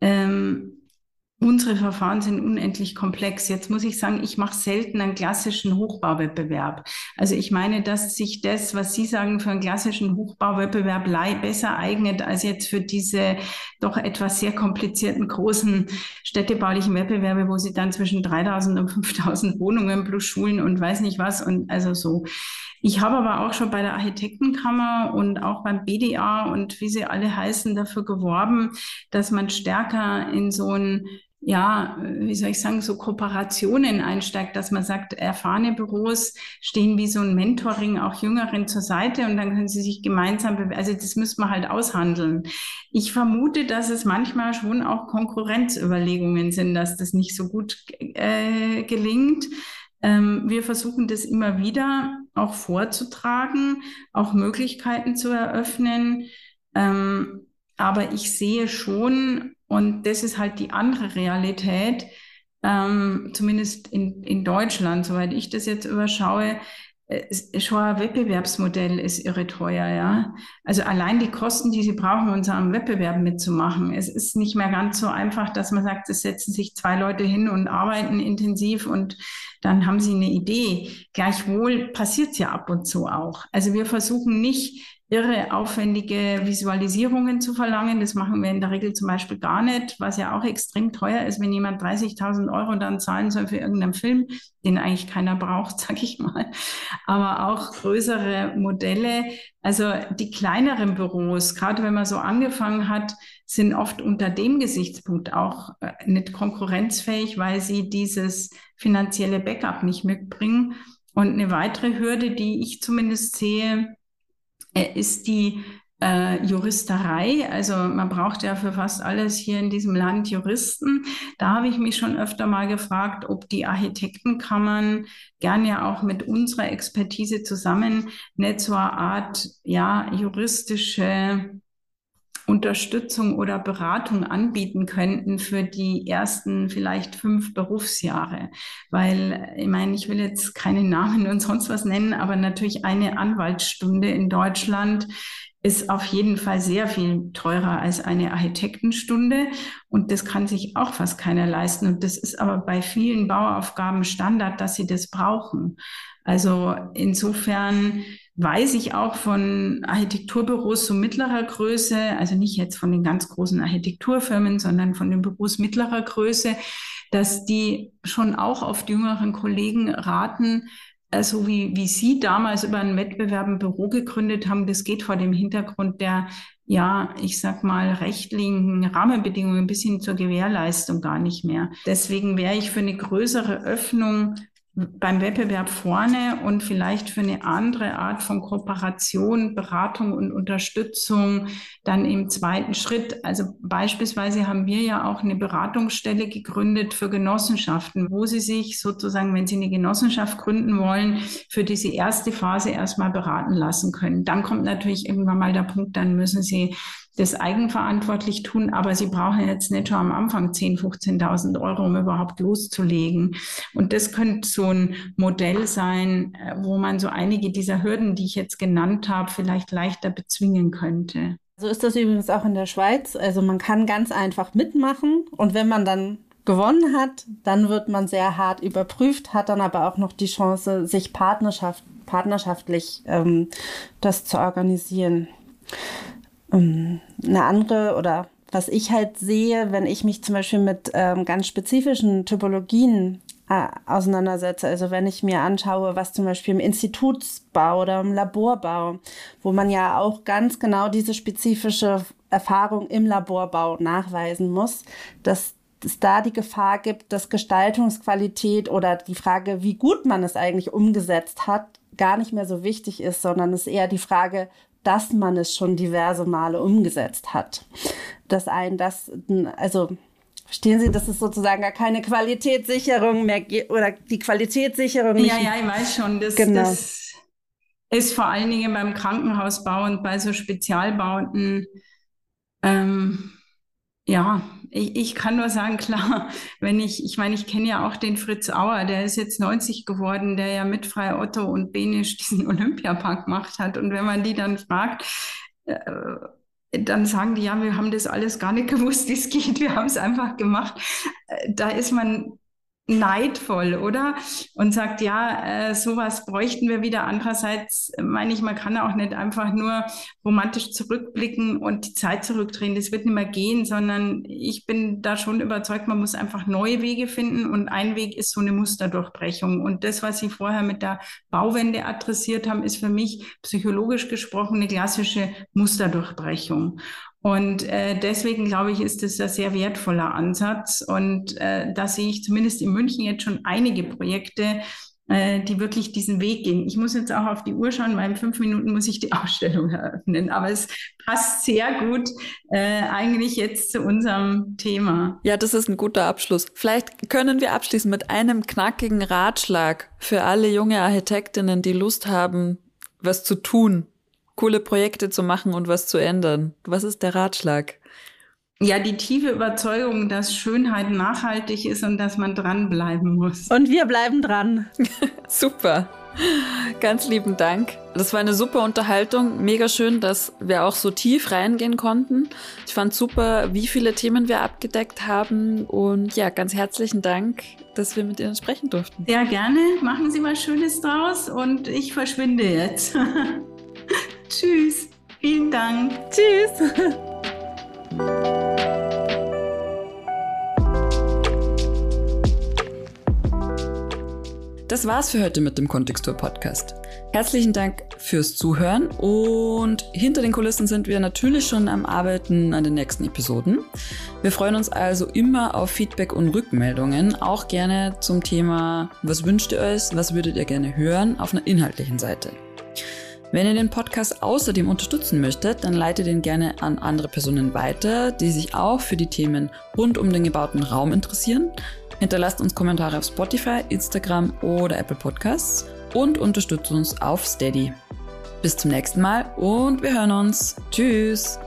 Speaker 3: ähm, unsere Verfahren sind unendlich komplex. Jetzt muss ich sagen, ich mache selten einen klassischen Hochbauwettbewerb. Also ich meine, dass sich das, was Sie sagen, für einen klassischen Hochbauwettbewerb besser eignet als jetzt für diese doch etwas sehr komplizierten großen städtebaulichen Wettbewerbe, wo Sie dann zwischen 3000 und 5000 Wohnungen plus Schulen und weiß nicht was und also so. Ich habe aber auch schon bei der Architektenkammer und auch beim BDA und wie sie alle heißen dafür geworben, dass man stärker in so ein ja, wie soll ich sagen, so Kooperationen einsteigt, dass man sagt, erfahrene Büros stehen wie so ein Mentoring auch Jüngeren zur Seite und dann können sie sich gemeinsam, also das müssen wir halt aushandeln. Ich vermute, dass es manchmal schon auch Konkurrenzüberlegungen sind, dass das nicht so gut äh, gelingt. Ähm, wir versuchen das immer wieder auch vorzutragen, auch Möglichkeiten zu eröffnen. Ähm, aber ich sehe schon, und das ist halt die andere Realität, ähm, zumindest in, in Deutschland, soweit ich das jetzt überschaue, schon ein Wettbewerbsmodell ist irre teuer, ja. Also allein die Kosten, die sie brauchen, um unserem Wettbewerb mitzumachen. Es ist nicht mehr ganz so einfach, dass man sagt, es setzen sich zwei Leute hin und arbeiten intensiv und dann haben sie eine Idee. Gleichwohl passiert es ja ab und zu auch. Also wir versuchen nicht irre aufwendige Visualisierungen zu verlangen. Das machen wir in der Regel zum Beispiel gar nicht, was ja auch extrem teuer ist, wenn jemand 30.000 Euro dann zahlen soll für irgendeinen Film, den eigentlich keiner braucht, sag ich mal. Aber auch größere Modelle. Also die kleineren Büros, gerade wenn man so angefangen hat, sind oft unter dem Gesichtspunkt auch äh, nicht konkurrenzfähig, weil sie dieses finanzielle Backup nicht mitbringen. Und eine weitere Hürde, die ich zumindest sehe, ist die äh, Juristerei. Also man braucht ja für fast alles hier in diesem Land Juristen. Da habe ich mich schon öfter mal gefragt, ob die Architektenkammern gern ja auch mit unserer Expertise zusammen nicht so eine Art ja, juristische Unterstützung oder Beratung anbieten könnten für die ersten vielleicht fünf Berufsjahre. Weil, ich meine, ich will jetzt keine Namen und sonst was nennen, aber natürlich eine Anwaltsstunde in Deutschland ist auf jeden Fall sehr viel teurer als eine Architektenstunde und das kann sich auch fast keiner leisten. Und das ist aber bei vielen Bauaufgaben Standard, dass sie das brauchen. Also insofern weiß ich auch von Architekturbüros so mittlerer Größe, also nicht jetzt von den ganz großen Architekturfirmen, sondern von den Büros mittlerer Größe, dass die schon auch auf die jüngeren Kollegen raten, so wie, wie Sie damals über einen Wettbewerb ein Büro gegründet haben, das geht vor dem Hintergrund der, ja, ich sag mal, rechtlichen Rahmenbedingungen bis hin zur Gewährleistung gar nicht mehr. Deswegen wäre ich für eine größere Öffnung beim Wettbewerb vorne und vielleicht für eine andere Art von Kooperation, Beratung und Unterstützung dann im zweiten Schritt. Also beispielsweise haben wir ja auch eine Beratungsstelle gegründet für Genossenschaften, wo sie sich sozusagen, wenn sie eine Genossenschaft gründen wollen, für diese erste Phase erstmal beraten lassen können. Dann kommt natürlich irgendwann mal der Punkt, dann müssen sie das eigenverantwortlich tun, aber sie brauchen jetzt nicht schon am Anfang 10.000, 15.000 Euro, um überhaupt loszulegen. Und das könnte so ein Modell sein, äh, wo man so einige dieser Hürden, die ich jetzt genannt habe, vielleicht leichter bezwingen könnte.
Speaker 2: So ist das übrigens auch in der Schweiz. Also man kann ganz einfach mitmachen und wenn man dann gewonnen hat, dann wird man sehr hart überprüft, hat dann aber auch noch die Chance, sich Partnerschaft, partnerschaftlich ähm, das zu organisieren. Ähm, eine andere oder was ich halt sehe, wenn ich mich zum Beispiel mit ähm, ganz spezifischen Typologien äh, auseinandersetze, also wenn ich mir anschaue, was zum Beispiel im Institutsbau oder im Laborbau, wo man ja auch ganz genau diese spezifische Erfahrung im Laborbau nachweisen muss, dass es da die Gefahr gibt, dass Gestaltungsqualität oder die Frage, wie gut man es eigentlich umgesetzt hat, gar nicht mehr so wichtig ist, sondern es eher die Frage, dass man es schon diverse Male umgesetzt hat. Dass ein das, also Verstehen Sie, dass es sozusagen gar keine Qualitätssicherung mehr gibt oder die Qualitätssicherung nicht.
Speaker 3: Ja, ja, ich weiß schon. Das, genau. das ist vor allen Dingen beim Krankenhausbau und bei so Spezialbauten ähm, ja, ich, ich kann nur sagen, klar, wenn ich, ich meine, ich kenne ja auch den Fritz Auer, der ist jetzt 90 geworden, der ja mit Frei Otto und Benisch diesen Olympiapark gemacht hat. Und wenn man die dann fragt, äh, dann sagen die, ja, wir haben das alles gar nicht gewusst, wie es geht, wir haben es einfach gemacht. Äh, da ist man neidvoll, oder? Und sagt, ja, äh, sowas bräuchten wir wieder. Andererseits meine ich, man kann auch nicht einfach nur romantisch zurückblicken und die Zeit zurückdrehen. Das wird nicht mehr gehen, sondern ich bin da schon überzeugt, man muss einfach neue Wege finden und ein Weg ist so eine Musterdurchbrechung. Und das, was Sie vorher mit der Bauwende adressiert haben, ist für mich psychologisch gesprochen eine klassische Musterdurchbrechung. Und äh, deswegen glaube ich, ist es ein sehr wertvoller Ansatz. Und äh, da sehe ich zumindest in München jetzt schon einige Projekte, äh, die wirklich diesen Weg gehen. Ich muss jetzt auch auf die Uhr schauen, weil in fünf Minuten muss ich die Ausstellung eröffnen. Aber es passt sehr gut äh, eigentlich jetzt zu unserem Thema.
Speaker 1: Ja, das ist ein guter Abschluss. Vielleicht können wir abschließen mit einem knackigen Ratschlag für alle junge Architektinnen, die Lust haben, was zu tun coole Projekte zu machen und was zu ändern. Was ist der Ratschlag?
Speaker 3: Ja, die tiefe Überzeugung, dass Schönheit nachhaltig ist und dass man dranbleiben muss.
Speaker 2: Und wir bleiben dran.
Speaker 1: Super. Ganz lieben Dank. Das war eine super Unterhaltung. Mega schön, dass wir auch so tief reingehen konnten. Ich fand super, wie viele Themen wir abgedeckt haben. Und ja, ganz herzlichen Dank, dass wir mit Ihnen sprechen durften.
Speaker 3: Sehr gerne. Machen Sie was Schönes draus und ich verschwinde jetzt. Tschüss. Vielen Dank.
Speaker 2: Tschüss.
Speaker 1: das war's für heute mit dem Kontextur Podcast. Herzlichen Dank fürs Zuhören und hinter den Kulissen sind wir natürlich schon am Arbeiten an den nächsten Episoden. Wir freuen uns also immer auf Feedback und Rückmeldungen, auch gerne zum Thema, was wünscht ihr euch, was würdet ihr gerne hören auf einer inhaltlichen Seite. Wenn ihr den Podcast außerdem unterstützen möchtet, dann leitet ihn gerne an andere Personen weiter, die sich auch für die Themen rund um den gebauten Raum interessieren. Hinterlasst uns Kommentare auf Spotify, Instagram oder Apple Podcasts und unterstützt uns auf Steady. Bis zum nächsten Mal und wir hören uns. Tschüss!